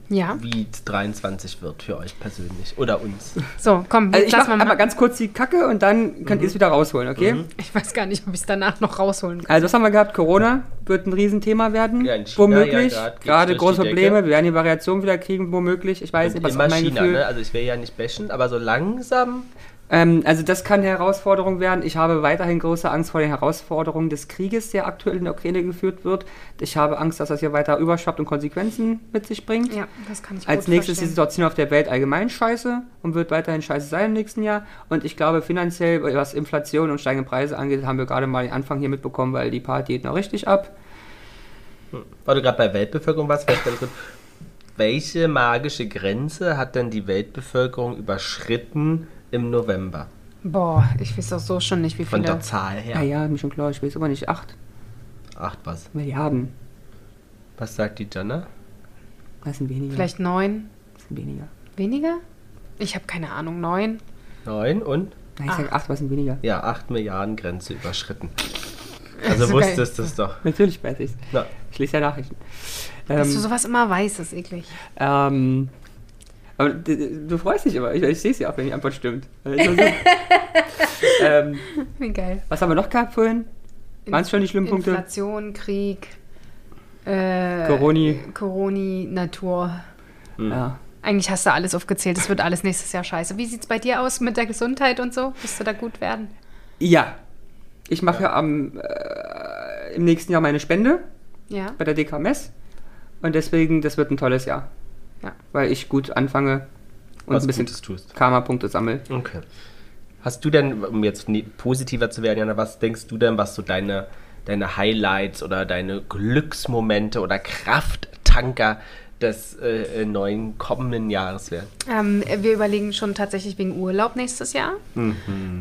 Ja. wie 23 wird für euch persönlich oder uns? So, komm, Also ich lass mach mal aber mal. ganz kurz die Kacke und dann könnt ihr es wieder rausholen, okay? Ich weiß gar nicht, ob ich es danach noch rausholen kann. Also was haben wir gehabt? Corona wird ein Riesenthema werden. Ja, in China womöglich. ja Gerade große Probleme. Wir werden die Variation wieder kriegen, womöglich. Ich weiß Und nicht, was immer mein China, Gefühl. ne? Also ich will ja nicht bashen, aber so langsam. Ähm, also das kann eine Herausforderung werden. Ich habe weiterhin große Angst vor den Herausforderungen des Krieges, der aktuell in der Ukraine geführt wird. Ich habe Angst, dass das hier weiter überschwappt und Konsequenzen mit sich bringt. Ja, das kann ich Als gut nächstes ist die verstehen. Situation auf der Welt allgemein scheiße und wird weiterhin scheiße sein im nächsten Jahr. Und ich glaube, finanziell, was Inflation und steigende Preise angeht, haben wir gerade mal den Anfang hier mitbekommen, weil die Party geht noch richtig ab. Weil du gerade bei Weltbevölkerung warst, vielleicht kurz. Welche magische Grenze hat denn die Weltbevölkerung überschritten im November? Boah, ich weiß doch so schon nicht, wie Von viele. der Zahl her. Ja, ja, mir schon klar, ich weiß aber nicht, 8 Acht was? Milliarden. Was sagt die Jana? Das sind weniger. Vielleicht neun? Das sind weniger. Weniger? Ich habe keine Ahnung. Neun? Neun und? Nein, ich sage 8, was sind weniger. Ja, 8 Milliarden Grenze überschritten. <laughs> Also wusstest du es doch. Natürlich weiß ich's. Na, Ich lese ja Nachrichten. Dass du Ähm, sowas immer weißt, ist eklig. ähm, aber du, du freust dich immer. Ich, ich sehe es ja auch, wenn die Antwort stimmt. Also, <laughs> ähm, Wie geil. was haben wir noch gehabt vorhin? Waren es schon die schlimmen Punkte? Inflation, Krieg, äh, Coroni. Coroni, Natur. Ja. Eigentlich hast du alles aufgezählt. Es wird alles nächstes Jahr scheiße. Wie sieht's bei dir aus mit der Gesundheit und so? Wirst du da gut werden? Ja. Ich mache am, äh, im nächsten Jahr meine Spende Ja. bei der DKMS. Und deswegen, das wird ein tolles Jahr. Ja. Weil ich gut anfange und was ein bisschen Gutes tust. Karma-Punkte sammle. Okay. Hast du denn, um jetzt positiver zu werden, Jana, was denkst du denn, was so deine, deine Highlights oder deine Glücksmomente oder Krafttanker des äh, äh, neuen kommenden Jahres werden? Ähm, wir überlegen schon tatsächlich wegen Urlaub nächstes Jahr,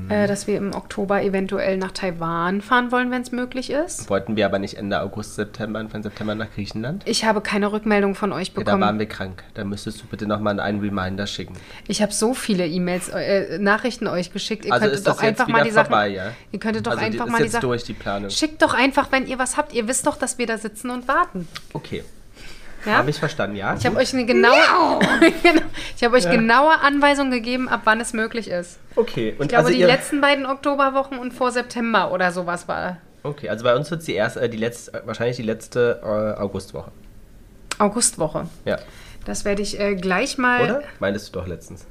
äh, dass wir im Oktober eventuell nach Taiwan fahren wollen, wenn es möglich ist. Wollten wir aber nicht Ende August, September, Anfang September nach Griechenland? Ich habe keine Rückmeldung von euch Ja, da waren bekommen. wir krank. Da müsstest du bitte nochmal einen Reminder schicken. ich habe so viele E-Mails, äh, Nachrichten euch geschickt. Ihr Also könntet doch einfach mal die Sachen. vorbei, ja? Ihr könntet doch also die einfach ist mal die Sachen. durch, die Planung. Schickt doch einfach, wenn ihr was habt. Ihr wisst doch, dass wir da sitzen und warten. Okay, Ja? habe ich verstanden, ja? Ich habe euch eine genaue, <laughs> Genau. ich habe euch genaue Anweisungen gegeben, ab wann es möglich ist. Okay, und Ich glaube, also die letzten beiden Oktoberwochen und vor September oder sowas war Okay, also bei uns wird es die erste, äh, die letzte, wahrscheinlich die letzte äh, Augustwoche. Augustwoche. Ja. Das werde ich äh, gleich mal. Oder? Meintest du doch letztens.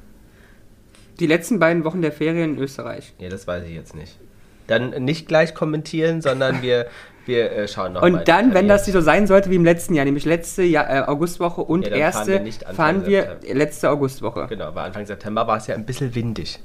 Die letzten beiden Wochen der Ferien in Österreich. Ja, das weiß ich jetzt nicht. Dann nicht gleich kommentieren, sondern wir, wir äh, schauen noch mal Und dann, wenn das detailliert. so sein sollte wie im letzten Jahr, nämlich letzte Jahr, äh, Augustwoche und Ja, dann fahren erste, wir nicht fahren wir letzte Augustwoche. Genau, weil Anfang September war es ja ein bisschen windig.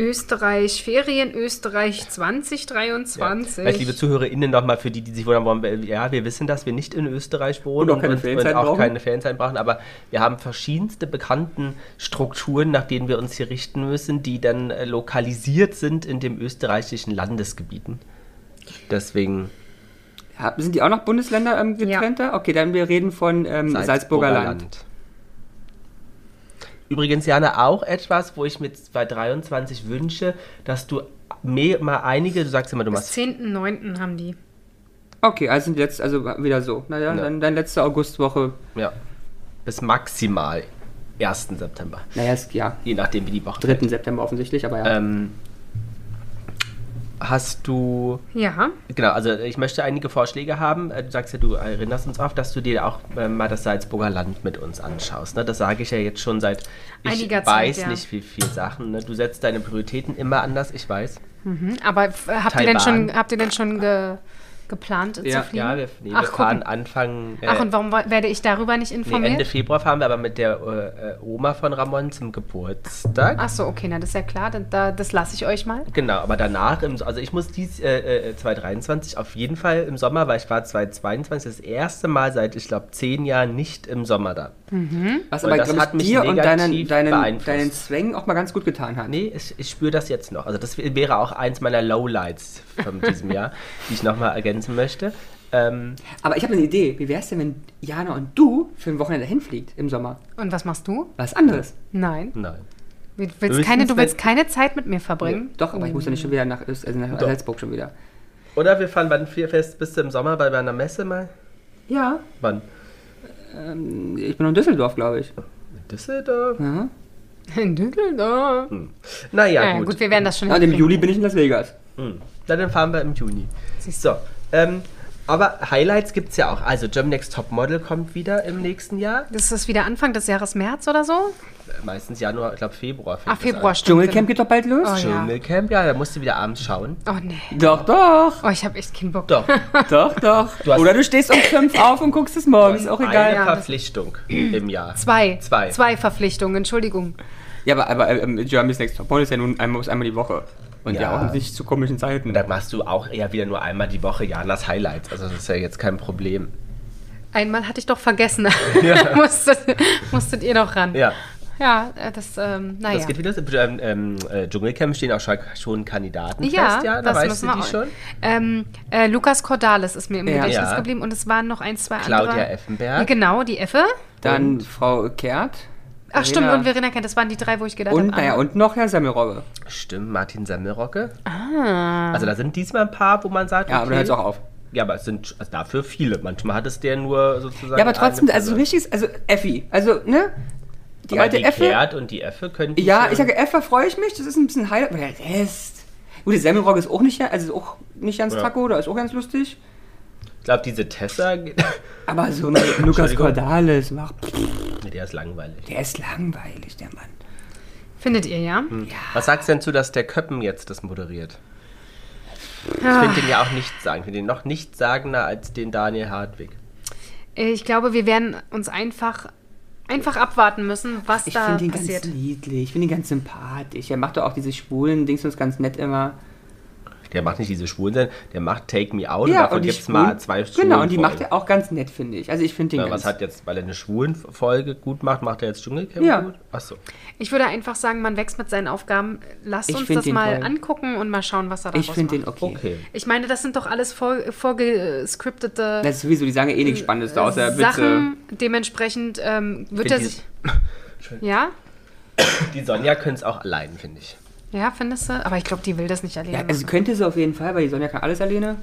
Österreich, Ferien Österreich Ja. 2023. Vielleicht, liebe ZuhörerInnen, nochmal für die, die sich wundern, wir, ja, wir wissen, dass wir nicht in Österreich wohnen Und auch keine Ferienzeit auch brauchen. keine Ferienzeit brauchen, aber wir haben verschiedenste bekannten Strukturen, nach denen wir uns hier richten müssen, die dann äh, lokalisiert sind in den österreichischen Landesgebieten. Deswegen Ja, sind die auch noch Bundesländer ähm, getrennter? Okay, dann wir reden von ähm, Salzburger, Land. Übrigens, Jana, auch etwas, wo ich mir bei 23 wünsche, dass du mehr, mal einige, du sagst immer, du Bis machst 10.9. haben die. Okay, also sind jetzt also wieder so. Naja, Ja. dann, dann letzte Augustwoche. Ja. Bis maximal 1. September. Naja, ist, ja, Je nachdem, wie die Woche 3. September offensichtlich, aber ja. Ähm, hast du. Ja. Genau, also ich möchte einige Vorschläge haben. Äh, Du sagst ja, du erinnerst uns auf, dass du dir auch äh, mal das Salzburger Land mit uns anschaust. Ne? Das sage ich ja jetzt schon seit. Ich Einiger Zeit, weiß ja. nicht, wie viele Sachen. Ne? Du setzt deine Prioritäten immer anders, ich weiß. Mhm. Aber habt ihr denn schon, habt ihr denn schon ge, geplant Ja. zu fliegen? Ja, wir, nee, Ach, wir fahren gucken. Anfang. Äh, Ach, und warum wa- werde ich darüber nicht nee, informiert? Ende Februar fahren wir aber mit der äh, äh, Oma von Ramon zum Geburtstag. Ach so, okay, na, das ist ja klar. dann- Da, das lasse ich euch mal. Genau, aber danach, im, also ich muss dies äh, äh, 2023 auf jeden Fall im Sommer, weil ich war 2022 das erste Mal seit, ich glaube, zehn Jahren nicht im Sommer da. Was weil aber, das glaube hat ich, mich dir und deinen, negativ deinen, beeinflusst. deinen Zwängen auch mal ganz gut getan hat. Nee, ich, ich spüre das jetzt noch. Also das wäre auch eins meiner Lowlights von diesem <laughs> Jahr, die ich nochmal ergänzen möchte. Ähm, Aber ich habe eine Idee. Wie wäre es denn, wenn Jana und du für ein Wochenende hinfliegt im Sommer? Und was machst du? Was anderes. Nein. nein. Du willst, Höchstens, keine, du willst keine Zeit mit mir verbringen? Doch, aber ich muss ja nicht schon wieder nach, Öst, also nach Doch. Salzburg schon wieder. Oder wir fahren wann vier fest bis zum Sommer bei einer Messe mal? Ja, Wann? ich bin in Düsseldorf, glaube ich. In Düsseldorf? Ja. In Düsseldorf. Naja, Ja, gut. gut. wir werden das schon Ja, und im hinkriegen. Juli bin ich in Las Vegas. Hm. Na, dann fahren wir im Juni. Siehst So, ähm, aber Highlights gibt es ja auch. Also German Next Top Model kommt wieder im nächsten Jahr. Das ist wieder Anfang des Jahres März oder so? Äh, Meistens Januar, ich glaube Februar. Ach, Februar, stimmt. Dschungelcamp geht doch bald los. Oh, ja. Dschungelcamp, ja, da musst du wieder abends schauen. Oh, nee. Doch, doch. Oh, ich habe echt keinen Bock. Doch, <laughs> Doch, doch. Du Oder du stehst um fünf auf und guckst es morgens. Auch eine egal. Ja, das- Verpflichtung im Jahr. Zwei. Zwei. Zwei Verpflichtungen, Entschuldigung. Ja, aber, aber ähm, Germany's Next Top Model ist ja nun einmal, einmal die Woche. Und ja, Ja. auch nicht zu komischen Zeiten. Und da machst du auch eher wieder nur einmal die Woche Janas Highlights. Also das ist ja jetzt kein Problem. Einmal hatte ich doch vergessen. <laughs> <laughs> musstet, musstet ihr noch ran. Ja, Ja, äh, das, ähm, naja. das geht wieder. Ähm, ähm, äh, Dschungelcamp stehen auch schon, Kandidaten Ja, fest, ja? Da das weißt du wir die auch. schon? Ähm, äh, Lukas Cordalis ist mir im Ja. Gedächtnis Ja. geblieben und es waren noch ein, zwei Claudia andere. Effenberg. Genau, die Effe. Dann Frau Kehrt. Ach stimmt, Verena- und Verena kennt, das waren die drei, wo ich gedacht Und, habe. naja, und noch Herr Semmelrogge. Stimmt, Martin Semmelrocke. Ah. Also da sind diesmal ein paar, wo man sagt, Ja, aber okay. dann hört es auch auf. Ja, aber es sind also dafür viele. Manchmal hat es der nur sozusagen. Ja, aber trotzdem, eine also richtiges, also Effi. Also, ne? Die aber alte die Effe. Gerd und die Effe können die Ja, schon- ich sage Effe, freue ich mich. Das ist ein bisschen Highlight. Aber der Rest. Gut, der Semmelrogge ist auch nicht, also ist auch nicht ganz Ja. taco, da ist auch ganz lustig. Ich glaube, diese Tessa, <laughs> Aber so mit Lukas. Cordalis, macht, der ist langweilig. der ist langweilig, der Mann. Findet ihr, ja? Was sagst du denn zu, dass der Köppen jetzt das moderiert? Ich Ah. finde den ja auch nicht sagen. Ich finde den noch nicht sagender als den Daniel Hartwig. Ich glaube, wir werden uns einfach, einfach abwarten müssen, was Ich da finde ihn passiert. ganz niedlich, ich finde ihn ganz sympathisch. Er macht doch auch diese schwulen Dings uns ganz nett immer. Der macht nicht diese Schwulen sein, der macht Take Me Out und Ja, davon und die gibt es mal Schwulen- zwei Genau, und die macht er auch ganz nett, finde ich. Also ich finde ihn Ja, ganz... was hat jetzt, weil er eine Schwulenfolge gut macht, macht er jetzt Dschungelcamp Ja. gut? Achso. Ich würde einfach sagen, man wächst mit seinen Aufgaben. Lasst Ich uns das den mal toll. angucken und mal schauen, was er daraus ich finde den macht. okay. Okay. Ich meine, das sind doch alles vor, vorgescriptete Das ist sowieso, die sagen ja eh nichts Spannendes da, außer bitte... Sachen. Dementsprechend ähm, wird er sich. <laughs> Ja? Die Sonja können es auch allein, finde ich. Ja, findest du? Aber ich glaube, die will das nicht alleine Ja, also machen. könnte sie auf jeden Fall, weil die Sonja kann alles alleine.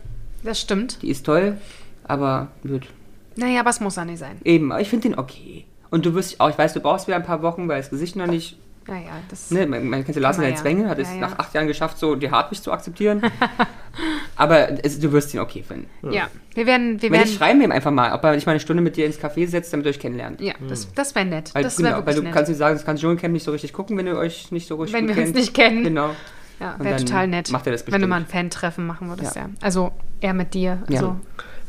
Das stimmt. Die ist toll, aber gut. Naja, aber es muss auch nicht sein. Eben, aber ich finde den okay. Und du wirst auch, ich weiß, du brauchst wieder ein paar Wochen, weil das Gesicht noch nicht, Naja, das. ne, man, man kennt ja Lars Kann ja. Zwänge, hat es Ja, ja. nach acht Jahren geschafft, so die Hartwig zu akzeptieren. <laughs> aber es, du wirst ihn okay finden. Ja, wir werden. Wir Wenn werden ich schreibe ihm einfach mal, ob er sich mal eine Stunde mit dir ins Café setzt, damit ihr euch kennenlernt. ja, das, das wäre nett. Weil, das wäre genau, weil wirklich du nett. kannst nicht sagen, das kannst Dschungelcamp nicht so richtig gucken, wenn ihr euch nicht so richtig Wenn gut wir uns kennt. nicht kennen. Genau. ja, wäre total nett. macht er das Wenn du bestimmt. mal ein Fan-Treffen machen würdest, ja. Ja. Also er mit dir. Ja. Also,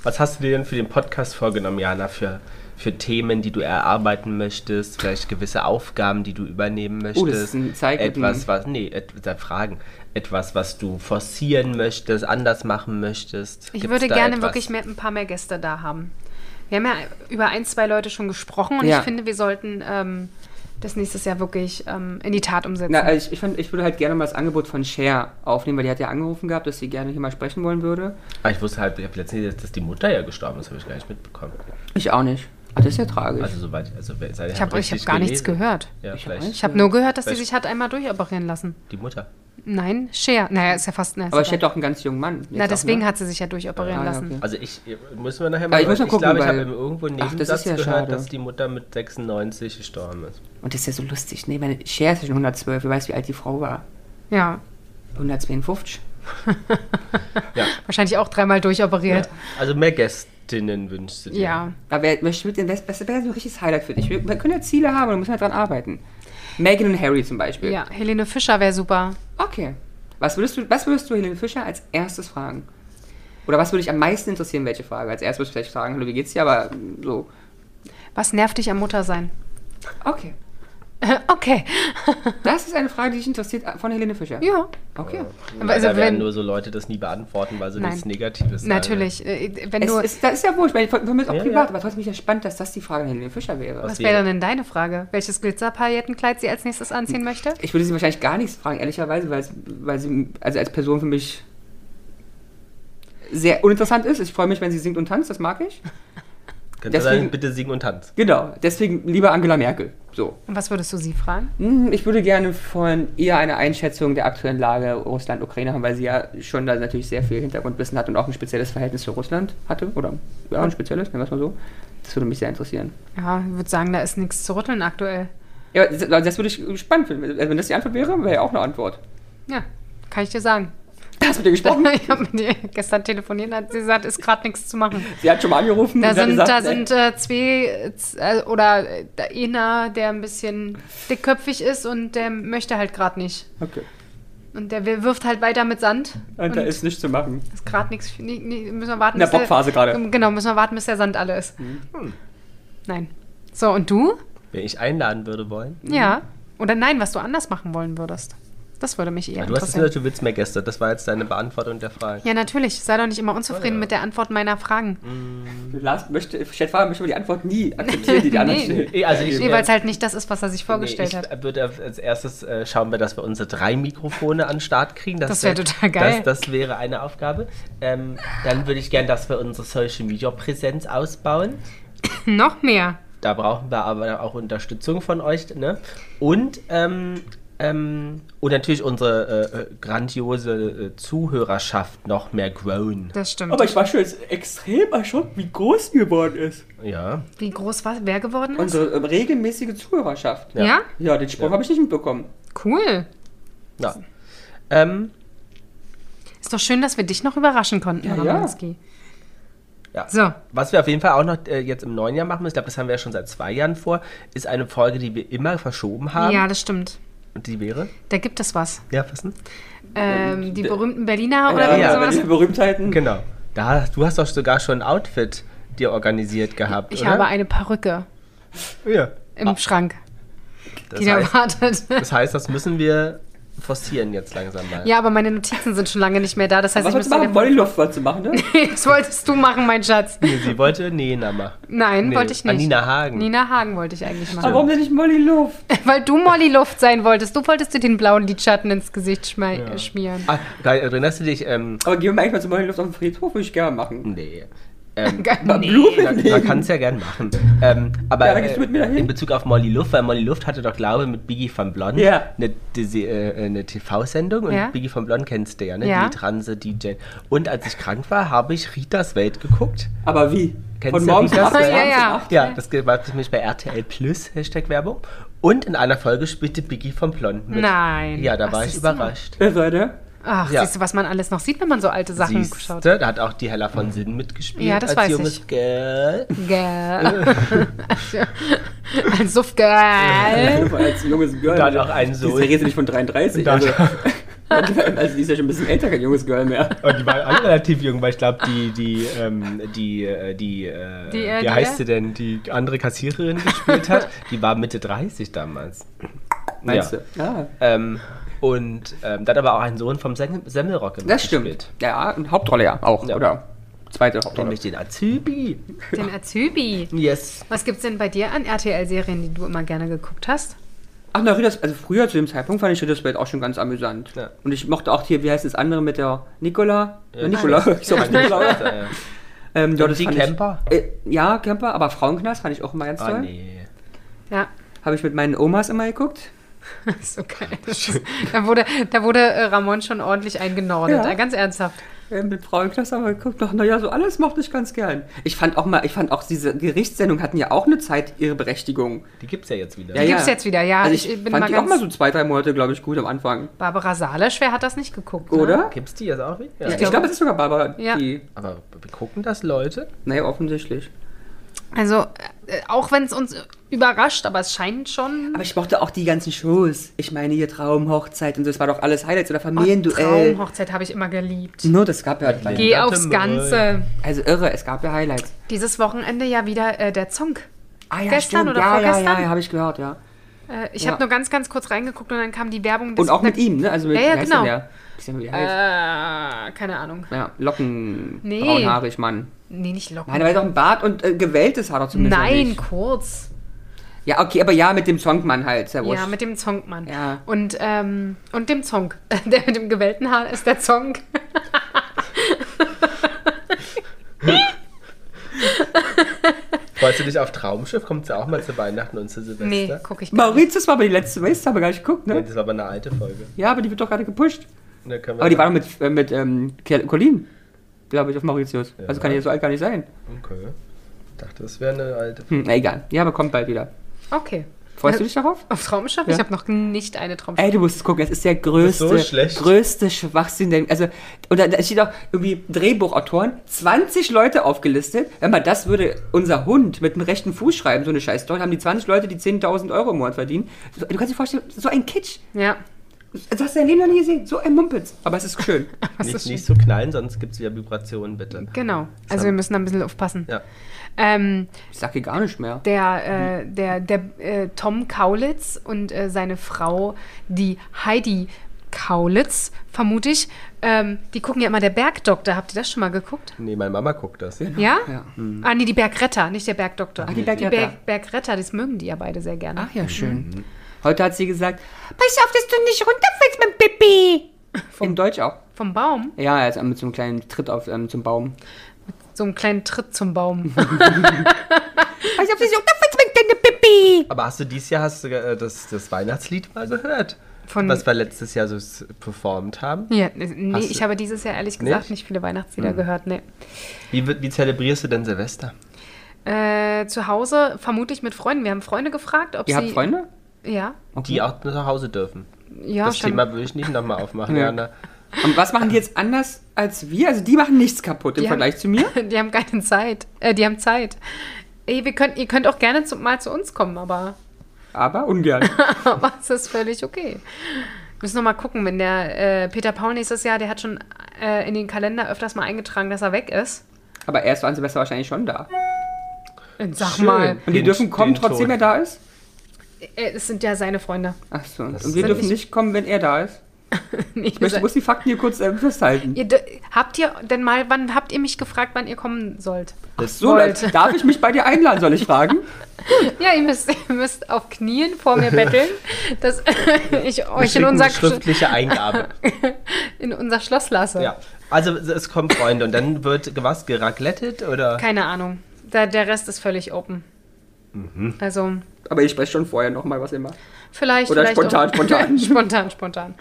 Was hast du dir denn für den Podcast vorgenommen, Jana, für, für Themen, die du erarbeiten möchtest? Vielleicht gewisse Aufgaben, die du übernehmen möchtest? Oh, das ist ein Zeig- Etwas, was, nee, et, da Fragen. Etwas, was du forcieren möchtest, anders machen möchtest? ich Gibt's würde gerne etwas? wirklich mehr, ein paar mehr Gäste da haben. Wir haben ja über ein, zwei Leute schon gesprochen und Ja. ich finde, wir sollten ähm, das nächstes Jahr wirklich ähm, in die Tat umsetzen. Na, also ich, ich, fand, ich würde halt gerne mal das Angebot von Cher aufnehmen, weil die hat ja angerufen gehabt, dass sie gerne hier mal sprechen wollen würde. Ah, ich wusste halt, ich habe letztens, dass die Mutter ja gestorben ist, habe ich gar nicht mitbekommen. Ich auch nicht. Ah, das ist ja tragisch. Also soweit, also ich habe hab gar nichts gelesen? gehört. Ja, Ich vielleicht weiß. Ich habe nur gehört, dass sie sich hat einmal durchoperieren lassen. die Mutter. Nein, Cher. Naja, ist ja fast. Na, Aber ich hätte auch einen ganz jungen Mann. Na, deswegen auch, ne? hat sie sich ja durchoperieren Ah, ja, lassen. okay. Also ich, müssen wir nachher Ja, mal, ich muss mal ich gucken, glaube, ich habe irgendwo einen Ach, das ja gehört, schade. dass die Mutter mit 96 gestorben ist. Und das ist ja so lustig. Nee, meine Cher ist ja schon 112. Wer weiß, wie alt die Frau war. Ja. 152. <laughs> Wahrscheinlich auch dreimal durchoperiert. Also mehr Gästinnen wünschst du dir. Ja. Aber wer Beste wäre so ein richtiges Highlight für dich. Wir, wir können ja Ziele haben und wir müssen halt dran arbeiten. Meghan und Harry zum Beispiel. Ja, Helene Fischer wäre super. Okay. Was würdest du, was würdest du Helene Fischer als erstes fragen? Oder was würde dich am meisten interessieren, welche Frage? Als erstes würdest du vielleicht fragen, hallo, wie geht's dir? Aber mm, so. Was nervt dich am Muttersein? Okay. <laughs> okay. Das ist eine Frage, die dich interessiert äh, von Helene Fischer. Ja, Okay. Aber Also da werden wenn- nur so Leute das nie beantworten, weil sie Nein. nichts Negatives sagen. natürlich. Äh, Wenn Es du, ist, das ist ja wurscht, weil für mich ist auch Ja, privat, ja. aber trotzdem ist ja spannend, dass das die Frage an Helene Fischer wäre. was wäre- wäre denn deine Frage? Welches Glitzerpaillettenkleid sie als nächstes anziehen möchte? Ich würde sie wahrscheinlich gar nichts fragen, ehrlicherweise, weil, weil sie also als Person für mich sehr uninteressant ist. Ich freue mich, wenn sie singt und tanzt, das mag ich. Könnt ihr Deswegen- sagen, bitte singen und tanzen. Genau, deswegen lieber Angela Merkel. So. Und was würdest du sie fragen? Hm, Ich würde gerne von ihr eine Einschätzung der aktuellen Lage Russland-Ukraine haben, weil sie ja schon da natürlich sehr viel Hintergrundwissen hat und auch ein spezielles Verhältnis zu Russland hatte. Oder ja, ein spezielles, nennen wir es mal so. Das würde mich sehr interessieren. Ja, ich würde sagen, da ist nichts zu rütteln aktuell. Ja, das, das würde ich spannend finden. Also wenn das die Antwort wäre, wäre ja auch eine Antwort. Ja, kann ich dir sagen. <laughs> Hast du mit ihr gesprochen? <laughs> Ich habe mit ihr gestern telefoniert, hat sie gesagt, ist gerade nichts zu machen. Sie hat schon mal angerufen. Da und sind, gesagt, da äh, sind äh, zwei, z- äh, oder äh, einer, der ein bisschen dickköpfig ist und der möchte halt gerade nicht. Okay. Und der wir- wirft halt weiter mit Sand. Und da ist nichts zu machen. ist gerade nichts. nie- nie- Müssen wir warten. In der bis der- Bockphase gerade. Mhm. Genau, müssen wir warten, bis der Sand alle ist. Nein. So, und du? Wenn ich einladen würde wollen. Ja. Oder nein, was du anders machen wollen würdest. Das würde mich eher Ja, du hast interessieren. gesagt, du willst mehr Gäste. Das war jetzt deine Beantwortung der Frage. Ja, natürlich. Sei doch nicht immer unzufrieden mit der Antwort meiner Fragen. Lars möchte, Stefan möchte aber die Antwort nie akzeptieren, die <laughs> die anderen Nee. stellen. Also ich, Nee, weil es halt nicht das ist, was er sich vorgestellt nee, hat. ich würde als erstes äh, schauen wir, dass wir unsere drei Mikrofone an den Start kriegen. Das wär total geil. Das, das wäre eine Aufgabe. Ähm, dann würde ich gern, dass wir unsere Social Media Präsenz ausbauen. Noch mehr. Da brauchen wir aber auch Unterstützung von euch. Ne? Und, ähm, ähm, und natürlich unsere äh, äh, grandiose äh, Zuhörerschaft noch mehr grown. Das stimmt. Aber ich war schon jetzt extrem erschrocken, wie groß die geworden ist. Ja. Wie groß war, wer geworden ist? Unsere äh, regelmäßige Zuhörerschaft. Ja. ja. Ja, den Sprung habe ich nicht mitbekommen. Cool. ja. Ähm, Ist doch schön, dass wir dich noch überraschen konnten, Ja, Herr ja. Ramanski. Ja. So. Was wir auf jeden Fall auch noch äh, jetzt im neuen Jahr machen müssen, ich glaube, das haben wir ja schon seit zwei Jahren vor, ist eine Folge, die wir immer verschoben haben. Ja, das stimmt. Und die wäre? Da gibt es was. Ja, was denn? Ähm, die berühmten Berliner oder ja, wie ja, man die? Berühmtheiten. Genau. Da, du hast doch sogar schon ein Outfit dir organisiert gehabt, Ich oder? habe eine Perücke ja. im Schrank, Das die da heißt, wartet. das heißt, das müssen wir forcieren jetzt langsam mal. Ja, aber meine Notizen sind schon lange nicht mehr da. Das heißt, Was ich müsste machen? Luft wolltest du machen, ne? <laughs> Das wolltest du machen, mein Schatz. Nee, sie wollte Nena machen. Nein, Nee, wollte ich nicht. Nina Hagen. Nina Hagen wollte ich eigentlich Aber machen. warum denn nicht Molly Luft? <laughs> Weil du Molly Luft sein wolltest. Du wolltest dir den blauen Lidschatten ins Gesicht schmei- äh, schmieren. Ah, geil, erinnerst du dich? Ähm, Aber gehen wir mal eigentlich mal zu Molly Luft auf den Friedhof, würde ich gerne machen. nee. Ähm, <laughs> Mal Blumen Man, man kann es ja gern machen. Ähm, aber Ja, dann gehst du mit mir dahin. in Bezug auf Molly Luft, weil Molly Luft hatte doch, glaube ich, mit Biggie van Blon Ja. eine, diese, äh, eine TV-Sendung und Ja. Biggie van Blon kennst du ja, ne? Ja. Die Transe DJ. Und als ich krank war, habe ich Ritas Welt geguckt. Aber wie? Kennst Von du morgens Ritas Welt? Ja, ja. Ja, das war nämlich bei RTL Plus, Hashtag Werbung. Und in einer Folge spielte Biggie von Blon mit. Nein. Ja, da Ach, war ich überrascht. Wer sei der? Ach, Ja. siehst du, was man alles noch sieht, wenn man so alte Sachen schaut. Siehste, da hat auch die Hella von Sinn mitgespielt. Ja, das als weiß junges ich. Girl. Gell. <laughs> Ein Suffgirl. Als junges Girl. Da hat auch einen Sohn. Die Serie ist nicht von 33. Da- Also, <laughs> also die ist ja schon ein bisschen älter, kein junges Girl mehr. Und die waren alle relativ jung, weil ich glaube, die, die, ähm, die, äh, die, äh, Die, äh, wie die, heißt äh? sie denn, die andere Kassiererin gespielt hat, <laughs> die war Mitte 30 damals. Meinst ja. du? Ja. Ähm, und ähm, da hat aber auch ein Sohn vom Sem Semmelrock Das stimmt. Ja, und Hauptrolle ja auch. Ja. Oder zweite Hauptrolle. Nämlich den Azubi. Den Azubi. Yes. Was gibt's denn bei dir an RTL-Serien, die du immer gerne geguckt hast? Ach, na, Ritters, also früher zu dem Zeitpunkt fand ich Ritters Welt auch schon ganz amüsant. Ja. Und ich mochte auch hier, wie heißt das andere mit der Nicola? Ja, Ja, Nicola, ich sag <laughs> Ja, Nicola, ja. Ähm, ja, Und das die Camper? Ich, äh, ja, Camper, aber Frauenknast fand ich auch immer ganz Ah, toll. nee. Ja. Habe ich mit meinen Omas immer geguckt. <laughs> so geil. Das ist, da wurde, da wurde äh, Ramon schon ordentlich eingenordet. Ja. Äh, Ganz ernsthaft. Ja, mit Frauenklasse aber geguckt noch, naja, so alles mochte ich ganz gern. Ich fand auch mal, ich fand auch diese Gerichtssendungen hatten ja auch eine Zeit ihre Berechtigung. Die gibt's ja jetzt wieder. Ja, gibt's jetzt wieder, ja. Also Ich ich, bin fand mal die auch mal so zwei, drei Monate, glaube ich, gut am Anfang. Barbara Salesch, wer hat das nicht geguckt? Ne? Oder? Gibt's die jetzt auch wieder? Ja, ich glaube, es ist sogar Barbara, Ja. die, Aber gucken das Leute? naja, offensichtlich. Also, äh, auch wenn es uns überrascht, aber es scheint schon. Aber ich mochte auch die ganzen Shows. Ich meine, hier Traumhochzeit und so, das war doch alles Highlights oder Familienduell. Traumhochzeit habe ich immer geliebt. Nur, das gab ja, Geh Warte aufs. Ganze. also irre, es gab ja Highlights. Dieses Wochenende ja wieder äh, der Zong. Ah ja, Gestern stimmt. oder ja, ja, vorgestern? ja, ja, habe ich gehört, ja. Äh, ich Ja. habe nur ganz, ganz kurz reingeguckt und dann kam die Werbung. Und auch mit ihm, ne? Also mit, Ja, ja, genau. der? Ich. Äh, keine Ahnung. Ja, Locken, Nee. braunhaarig, Mann. Nee, nicht locken. Nein, er hat doch ein Bart und äh, gewelltes Haar doch zumindest. Nein, Nicht. kurz. Ja, okay, aber ja, mit dem Songmann halt, sehr wurscht. Ja, mit dem Zongmann. Ja. Und, ähm, und dem Zong. <laughs> Der mit dem gewellten Haar ist der Zong. <laughs> Freust du dich auf Traumschiff? Kommt ja auch mal zu Weihnachten und zu Silvester? Nee, guck ich gar nicht. Mauritius war aber die letzte Race, haben wir gar nicht geguckt, Nee, ne? das war aber eine alte Folge. Ja, aber die wird doch gerade gepusht. Wir Aber die war doch mit, äh, mit ähm, Colin, glaube ich, auf Mauritius. Ja. Also kann ja so alt gar nicht sein. Okay. Ich dachte, das wäre eine alte Folge. Hm, na egal. Ja, aber kommt bald wieder. Okay. Freust du dich darauf? Auf Traumschiff? Ja. Ich habe noch nicht eine Traumschiff. Ey, du musst es gucken, es ist der größte, so schlecht. größte Schwachsinn. Der, also, und da, da steht auch irgendwie Drehbuchautoren, 20 Leute aufgelistet. Wenn man das würde, unser Hund mit dem rechten Fuß schreiben, so eine scheiß Story, haben die 20 Leute, die 10.000 Euro im Monat verdienen. So, Du kannst dir vorstellen, so ein Kitsch. Ja. Das hast du dein Leben noch nie gesehen. So ein Mumpitz. Aber es ist schön. <laughs> Nicht, ist nicht so knallen, sonst gibt es wieder Vibrationen, bitte. Genau. Also wir müssen da ein bisschen aufpassen. Ja. Ähm, Ich sag hier gar nicht mehr. der, äh, der, der äh, Tom Kaulitz und äh, seine Frau, die Heidi Kaulitz, vermute ich, ähm, die gucken ja immer der Bergdoktor. Habt ihr das schon mal geguckt? Nee, meine Mama guckt das. Ja? Ja. Ah, nee, die Bergretter, nicht der Bergdoktor. Ach, die Bergretter. Berg, Bergretter, das mögen die ja beide sehr gerne. Ach ja, schön. Heute hat sie gesagt, pass auf, dass du nicht runterfällst mit dem Pipi. In Deutsch auch. Vom Baum? Ja, also mit so einem kleinen Tritt auf, ähm, zum Baum. So einen kleinen Tritt zum Baum. <laughs> Pass auf, dass du nicht runterfällst mit deinem Pipi. Aber hast du dieses Jahr hast du, äh, das, das Weihnachtslied mal gehört? Von- Was wir letztes Jahr so performt haben? ja, nee, Hast ich habe dieses Jahr ehrlich gesagt Nicht? nicht, viele Weihnachtslieder gehört. Nee. Wie, wie zelebrierst du denn Silvester? Äh, zu Hause vermutlich mit Freunden. Wir haben Freunde gefragt, ob Ihr sie. habt Freunde? Ja. Die auch nach Hause dürfen. Ja, das schon. Thema würde ich nicht nochmal aufmachen, Ja. Jana. Und was machen die jetzt anders als wir? Also die machen nichts kaputt im Die haben- Vergleich zu mir. <laughs> Die haben keine Zeit. Äh, die haben Zeit. Ey, wir könnt, ihr könnt auch gerne zu, mal zu uns kommen, aber, Aber ungern. <laughs> aber es ist völlig okay. Müssen noch mal gucken, wenn der äh, Peter Paul nächstes Jahr, der hat schon äh, in den Kalender öfters mal eingetragen, dass er weg ist. Aber er ist an Silvester wahrscheinlich schon da. Und sag Schön. mal, Und die Den- dürfen kommen, trotzdem Tod. er da ist? Äh, es sind ja seine Freunde. Ach so. Und Das wir sind dürfen nicht- nicht kommen, wenn er da ist. <laughs> Nee, Ich möchte, muss die Fakten hier kurz ähm, festhalten. ihr, habt ihr denn mal, wann habt ihr mich gefragt, wann ihr kommen sollt? Das so, wollte. darf ich mich bei dir einladen, soll ich fragen? <laughs> Ja, ihr müsst, ihr müsst auf Knien vor mir betteln, dass <laughs> ich Wir euch in unser, eine schriftliche Eingabe. in unser Schloss lasse. ja. Also es kommen Freunde und dann wird was geraclettet oder? Keine Ahnung. Da, der Rest ist völlig open. Mhm. Also Aber ich spreche schon vorher nochmal, was immer. vielleicht. Oder vielleicht spontan, auch. <laughs> spontan. spontan, spontan.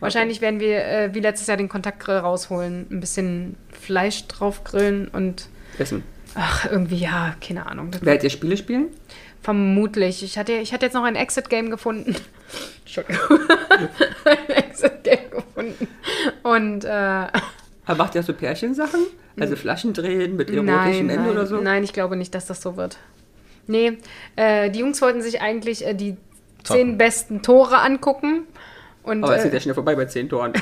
Wahrscheinlich werden wir äh, wie letztes Jahr den Kontaktgrill rausholen, ein bisschen Fleisch drauf grillen und Essen. ach, irgendwie, ja, keine Ahnung. Werdet ihr Spiele spielen? Vermutlich. Ich hatte, ich hatte jetzt noch ein Exit-Game gefunden. Entschuldigung. <laughs> ein Exit-Game gefunden. Und äh, Aber macht ihr so Pärchensachen? Also Flaschen drehen mit erotischen nein, Ende nein, oder so? nein, ich glaube nicht, dass das so wird. Nee, äh, die Jungs wollten sich eigentlich äh, die Zocken. zehn besten Tore angucken. Und Aber es geht ja äh, schnell vorbei bei 10 Toren.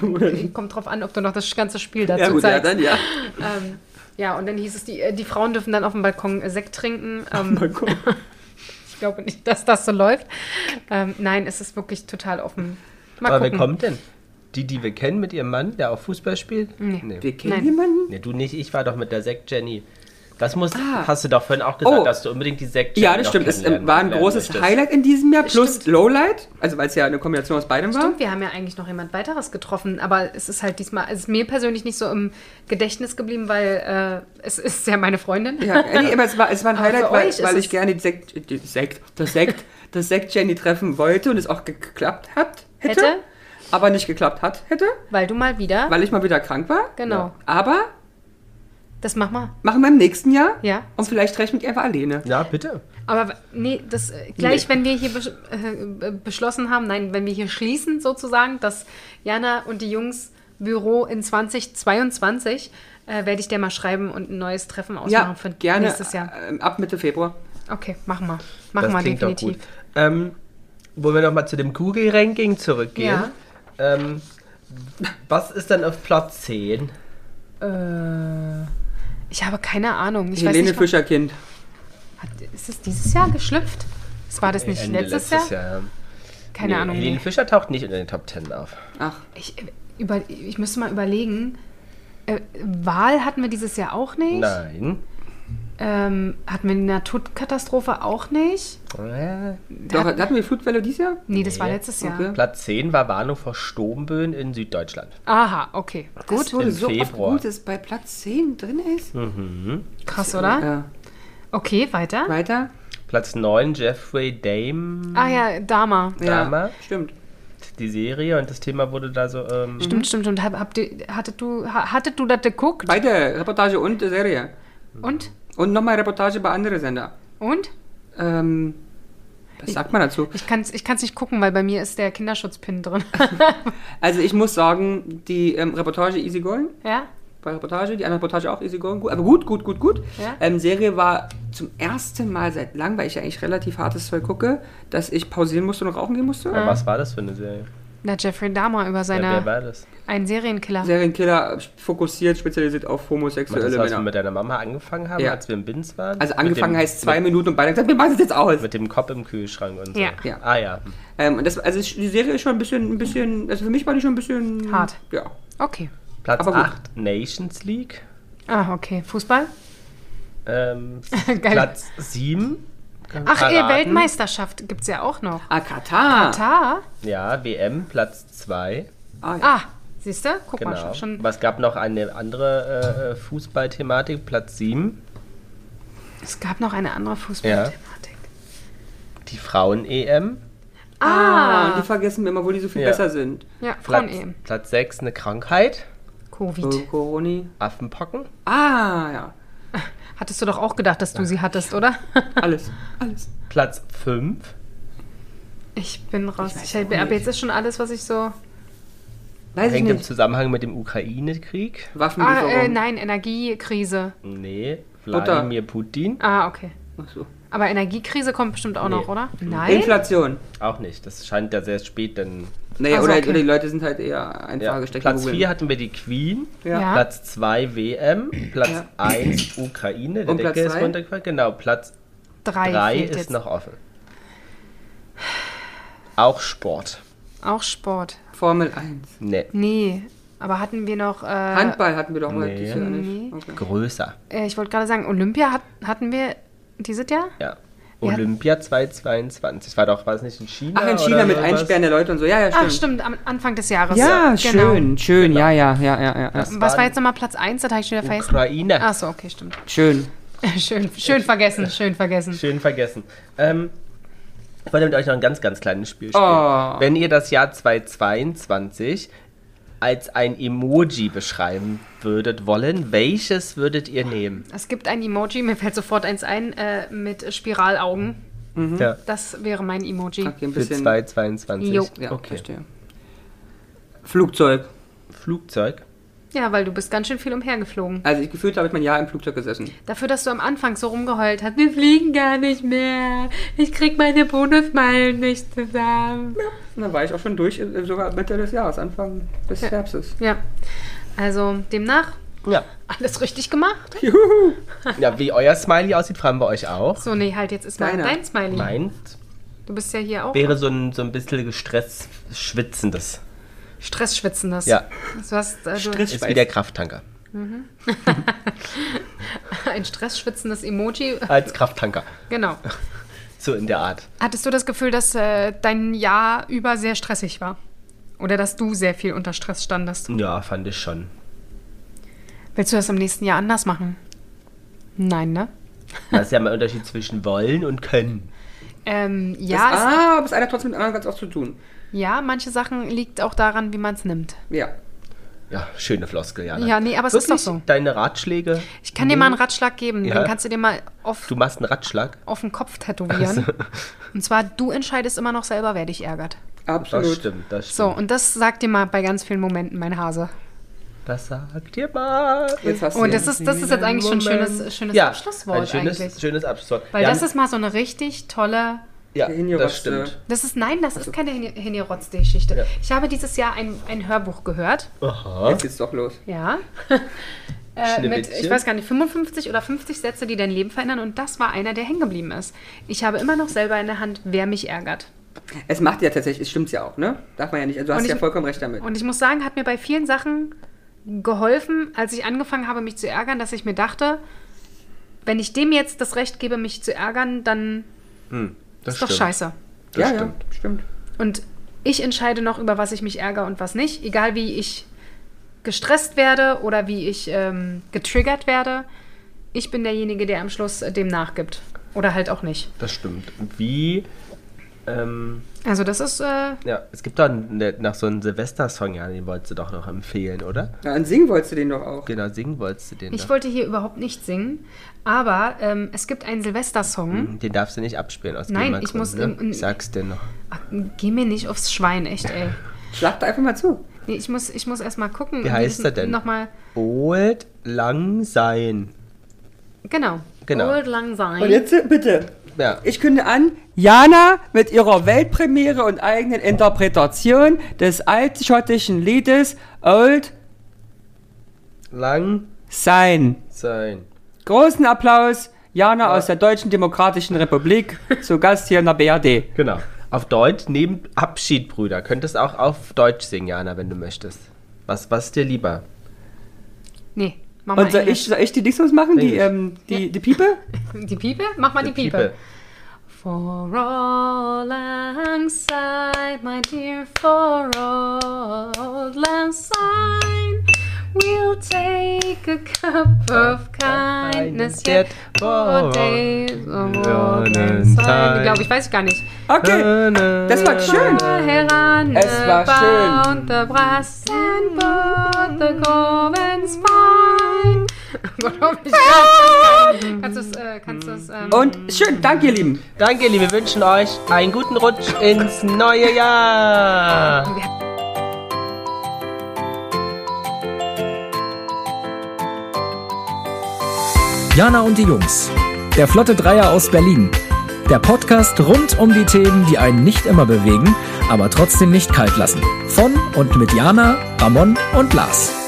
<laughs> kommt drauf an, ob du noch das ganze Spiel dazu ja gut, ja, zeigst. dann ja. ähm, ja, und dann hieß es, die, äh, die Frauen dürfen dann auf dem Balkon äh, Sekt trinken. Ähm, Mal gucken. <laughs> ich glaube nicht, dass das so läuft. Ähm, nein, es ist wirklich total offen. Mal Aber wer gucken. kommt denn? Die, die wir kennen mit ihrem Mann, der auch Fußball spielt? Nee. Nee. Wir kennen Nein. jemanden? Nee, du nicht, ich war doch mit der Sekt Jenny. Das muss, Ah. hast du doch vorhin auch gesagt, Oh. dass du unbedingt die Sekte Ja, das stimmt. Es ähm, war ein großes Highlight in diesem Jahr, plus Stimmt. Lowlight, also weil es ja eine Kombination aus beidem war. Stimmt, wir haben ja eigentlich noch jemand weiteres getroffen, aber es ist halt diesmal, es ist mir persönlich nicht so im Gedächtnis geblieben, weil äh, es ist ja meine Freundin. Ja, äh, nee, aber es war, es war ein Aber Highlight, weil, weil ich gerne die Sekt, die Sekt, das Sekt, das Sekt Jenny treffen wollte und es auch geklappt hat, hätte, Hätte? aber nicht geklappt hat, hätte, Weil du mal wieder. weil ich mal wieder krank war. genau. Aber Das mach mal. machen wir im nächsten Jahr. Ja. Und vielleicht treffe ich mich einfach alleine. Ja, bitte. Aber nee, das äh, gleich, Nee. wenn wir hier besch äh, beschlossen haben, nein, wenn wir hier schließen sozusagen, dass Jana und die Jungs Büro in 2022, äh, werde ich dir mal schreiben und ein neues Treffen ausmachen Ja, für gerne nächstes Jahr. ähm, ab Mitte Februar. Okay, machen wir. Machen wir definitiv. gut. Ähm, wollen wir nochmal zu dem Google-Ranking zurückgehen? Ja. Ähm, was ist dann auf Platz 10? Äh, ich habe keine Ahnung. Ich weiß Helene nicht, Fischerkind. Hat, ist es dieses Jahr geschlüpft? War das nicht Ende letztes, Jahr? ja. Keine Nee, Ahnung. Helene Nee. Fischer taucht nicht in den Top 10 auf. Ach, Ich, über, ich müsste mal überlegen. Äh, Wahl hatten wir dieses Jahr auch nicht. Nein. Ähm, hatten wir die Naturkatastrophe auch nicht? Äh, doch, hatten wir Flutwelle dieses Jahr? Nee, das war Nee. letztes Jahr. Okay. Platz 10 war Warnung vor Sturmböen in Süddeutschland. Aha, okay. Gut, Gut. das wurde im so oft Februar. gut, dass es bei Platz 10 drin ist. Krass, oder? Ja. Okay, weiter. Weiter? Platz 9 Jeffrey Dame. Ah ja, Dama. Dama. Ja, stimmt. Die Serie und das Thema wurde da so. Ähm, Stimmt, stimmt. Und hab, habt ihr, hattet du, ha- hattet du das geguckt? Beide, Reportage und Serie. Und? Und nochmal Reportage bei anderen Sender. Und? Ähm, was sagt man dazu? Ich kann es ich kann's nicht gucken, weil bei mir ist der Kinderschutzpin drin. <laughs> Also ich muss sagen, die ähm, Reportage easy going. ja? Bei Reportage, die andere Reportage auch easy going. Gut, aber gut, gut, gut, gut. Ja. Ähm, Serie war zum ersten Mal seit langem, weil ich ja eigentlich relativ hartes Zeug gucke, dass ich pausieren musste und rauchen gehen musste. aber Was war das für eine Serie? Na, Jeffrey Dahmer über Ja, seine. wer war das? ein Serienkiller. Serienkiller fokussiert, spezialisiert auf Das, homosexuelle was wir mit deiner Mama angefangen haben, Ja. als wir im Bins waren? Also angefangen dem, heißt zwei mit, Minuten und beide haben gesagt, wir machen es jetzt aus. Mit dem Kopf im Kühlschrank und so. Ja. Ja. Ah ja. Ähm, und das, also die Serie ist schon ein bisschen, ein bisschen, also für mich war die schon ein bisschen Hart. Ja. Okay. Platz Aber gut. 8 Nations League. Ah, okay. Fußball? Ähm, <laughs> Geil. Platz 7. Ach, eh, Weltmeisterschaft gibt es ja auch noch. Ah, Katar. Katar? Ja, WM, Platz 2. Ah, ja. Ah, siehst du? Guck mal, Genau. schon. Was gab noch eine andere äh, Fußballthematik? Platz 7. Es gab noch eine andere Fußballthematik. Die Frauen-EM. Ah, Ah, die vergessen wir immer, wo die so viel Ja. besser sind. ja, Platz, Frauen-EM. Platz 6 eine Krankheit. Covid. Oh, Coroni. Affenpocken. Ah, ja. <laughs> Hattest du doch auch gedacht, dass du sie hattest, oder? <laughs> Alles. Alles. Platz 5. Ich bin raus. Ich, ab nicht. jetzt ist schon alles, was ich so. Weiß ich Hängt im. Zusammenhang mit dem Ukraine-Krieg. Ah, Waffenlieferung. äh, nein, Energiekrise. Nee. Wladimir Putin. Ah, okay. Ach so. Aber Energiekrise kommt bestimmt auch Nee. noch, oder? Nein. Inflation. Auch nicht. Das scheint ja sehr spät dann. Naja, Ach so, oder, okay. oder die Leute sind halt eher einfach Ja. gesteckt. Platz 4 hatten wir die Queen. Ja. Platz 2 WM. Platz Ja. 1 Ukraine. Der Und Platz Deckel ist runtergefallen. Genau, Platz Drei, 3 fehlt ist jetzt. noch offen. Auch Sport. Auch Sport. Formel 1. Nee, Nee. Aber hatten wir noch. Äh, Handball hatten wir doch mal nee. dieses Jahr nicht. Nee. Okay. größer. äh, ich wollte gerade sagen, Olympia hat, hatten wir dieses Jahr? Ja. Ja. Olympia 2022. Das war doch, war es nicht in China? Ach, in China oder mit sowas? Einsperren der Leute und so. Ja, ja, stimmt. Ach, stimmt, am Anfang des Jahres. Ja, Genau. schön, schön. Ja, ja, ja, ja, ja. Das Was war jetzt nochmal Platz 1? Das habe ich schon wieder vergessen. Ukraine. Ach so, okay, stimmt. Schön. <laughs> schön, schön vergessen, schön vergessen. Schön vergessen. Ähm, ich wollte mit euch noch ein ganz, ganz kleines Spiel spielen. Oh. Wenn ihr das Jahr 2022 als ein Emoji beschreiben würdet wollen, welches würdet ihr nehmen? Es gibt ein Emoji, mir fällt sofort eins ein, äh, mit Spiralaugen. Ja, Das wäre mein Emoji. Okay, ein für bisschen. 2022. Jo. Ja, okay. verstehe. Flugzeug. Flugzeug. Ja, weil du bist ganz schön viel umhergeflogen. Also ich gefühlt habe ich mein Jahr im Flugzeug gesessen. Dafür, dass du am Anfang so rumgeheult hast, wir fliegen gar nicht mehr. Ich krieg meine Bonusmeilen nicht zusammen. Und dann war ich auch schon durch, äh, sogar Mitte des Jahres, Anfang des Herbstes. Ja. Also demnach Ja. alles richtig gemacht. Juhu. ja, wie euer Smiley aussieht, fragen wir euch auch. So, nee, halt, jetzt ist mal Deiner. dein Smiley. Meint Du bist ja hier auch wäre so ein, so ein bisschen gestresst schwitzendes. Stressschwitzendes. Ja, Du hast, äh, du, Stress- ist wie der Krafttanker. <laughs> ein stressschwitzendes Emoji. Als Krafttanker. Genau. So in der Art. Hattest du das Gefühl, dass äh, dein Jahr über sehr stressig war? Oder dass du sehr viel unter Stress standest? Ja, fand ich schon. Willst du das im nächsten Jahr anders machen? Nein, ne? Das ist ja mal ein Unterschied zwischen wollen und können. Ähm, Das, ja, es, ah, aber es einer trotzdem mit dem anderen ganz auch zu tun. Ja, manche Sachen liegt auch daran, wie man es nimmt. Ja. Ja, schöne Floskel, Jana. Ja, nee, aber es ist Wirklich? doch so. Deine Ratschläge? Ich kann dir mal einen Ratschlag geben, Ja. den kannst du dir mal auf, Du machst einen Ratschlag? auf den Kopf tätowieren. Und zwar, du entscheidest immer noch selber, wer dich ärgert. Absolut. Das stimmt, das stimmt. So, und das sagt dir mal bei ganz vielen Momenten mein Hase. Das sagt dir mal. Jetzt hast du Und ja- das ist, das ist jetzt eigentlich schon ein schönes, schönes ja, Abschlusswort ein schönes, eigentlich. schönes Abschlusswort. Weil Ja, das ist mal so eine richtig tolle. Ja, das stimmt. Das ist, nein, das ist keine Hen- Henny-Rotz-Geschichte. Ja. Ich habe dieses Jahr ein, ein Hörbuch gehört. Aha. Jetzt geht's doch los. Ja. <laughs> äh, mit, ich weiß gar nicht, 55 oder 50 Sätze, die dein Leben verändern. Und das war einer, der hängen geblieben ist. Ich habe immer noch selber in der Hand, wer mich ärgert. Es macht ja tatsächlich, es stimmt ja auch, ne? Darf man ja nicht. Also du hast ich- ja vollkommen recht damit. Und ich muss sagen, hat mir bei vielen Sachen geholfen, als ich angefangen habe, mich zu ärgern, dass ich mir dachte, wenn ich dem jetzt das Recht gebe, mich zu ärgern, dann Hm, das ist doch stimmt. scheiße. Das ja, stimmt. ja, stimmt. Und ich entscheide noch, über was ich mich ärgere und was nicht. Egal wie ich gestresst werde oder wie ich ähm, getriggert werde. Ich bin derjenige, der am Schluss dem nachgibt. Oder halt auch nicht. Das stimmt. Wie, ähm, Also das ist, äh, ja, es gibt doch ne, noch so einen Silvester-Song, ja, den wolltest du doch noch empfehlen, oder? Ja, und singen wolltest du den doch auch. Genau, singen wolltest du den ich doch. wollte hier überhaupt nicht singen, aber ähm, es gibt einen Silvestersong. Den darfst du nicht abspielen aus Nein, ich muss Ne? im- im- ich sag's dir noch. Ach, geh mir nicht aufs Schwein, echt, ey. <laughs> Schlag da einfach mal zu. Nee, ich muss, ich muss erst mal gucken. Wie heißt er denn? Nochmal, Old Lang Sein. genau. Genau. Old Lang Syne. Und jetzt bitte. Ja. Ich künde an, Jana mit ihrer Weltpremiere und eigenen Interpretation des altschottischen Liedes Old Lang Sein. Sein. Großen Applaus, Jana aus der Deutschen Demokratischen Republik, <laughs> zu Gast hier in der BRD. Genau. Auf Deutsch, neben Abschied, Brüder. Könntest auch auf Deutsch singen, Jana, wenn du möchtest. Was, was ist dir lieber? Nee, mach mal Und soll ich, soll ich die Dixos machen, die, ähm, die, die Piepe? <laughs> Die Piepe? Mach mal die, Piepe. For all syne, my dear, for all syne, we'll take a cup of kindness yet for days of. Ich glaube, ich weiß gar nicht. Okay, das war schön. Heran Es war schön. the brass and the Covens fine. <laughs> Gott, hoffentlich kannst du äh, kannst du es, ähm, Und schön, danke ihr Lieben. Danke, liebe, wir wünschen euch einen guten Rutsch ins neue Jahr. Jana und die Jungs. Der Flotte Dreier aus Berlin. Der Podcast rund um die Themen, die einen nicht immer bewegen, aber trotzdem nicht kalt lassen. Von und mit Jana, Ramon und Lars.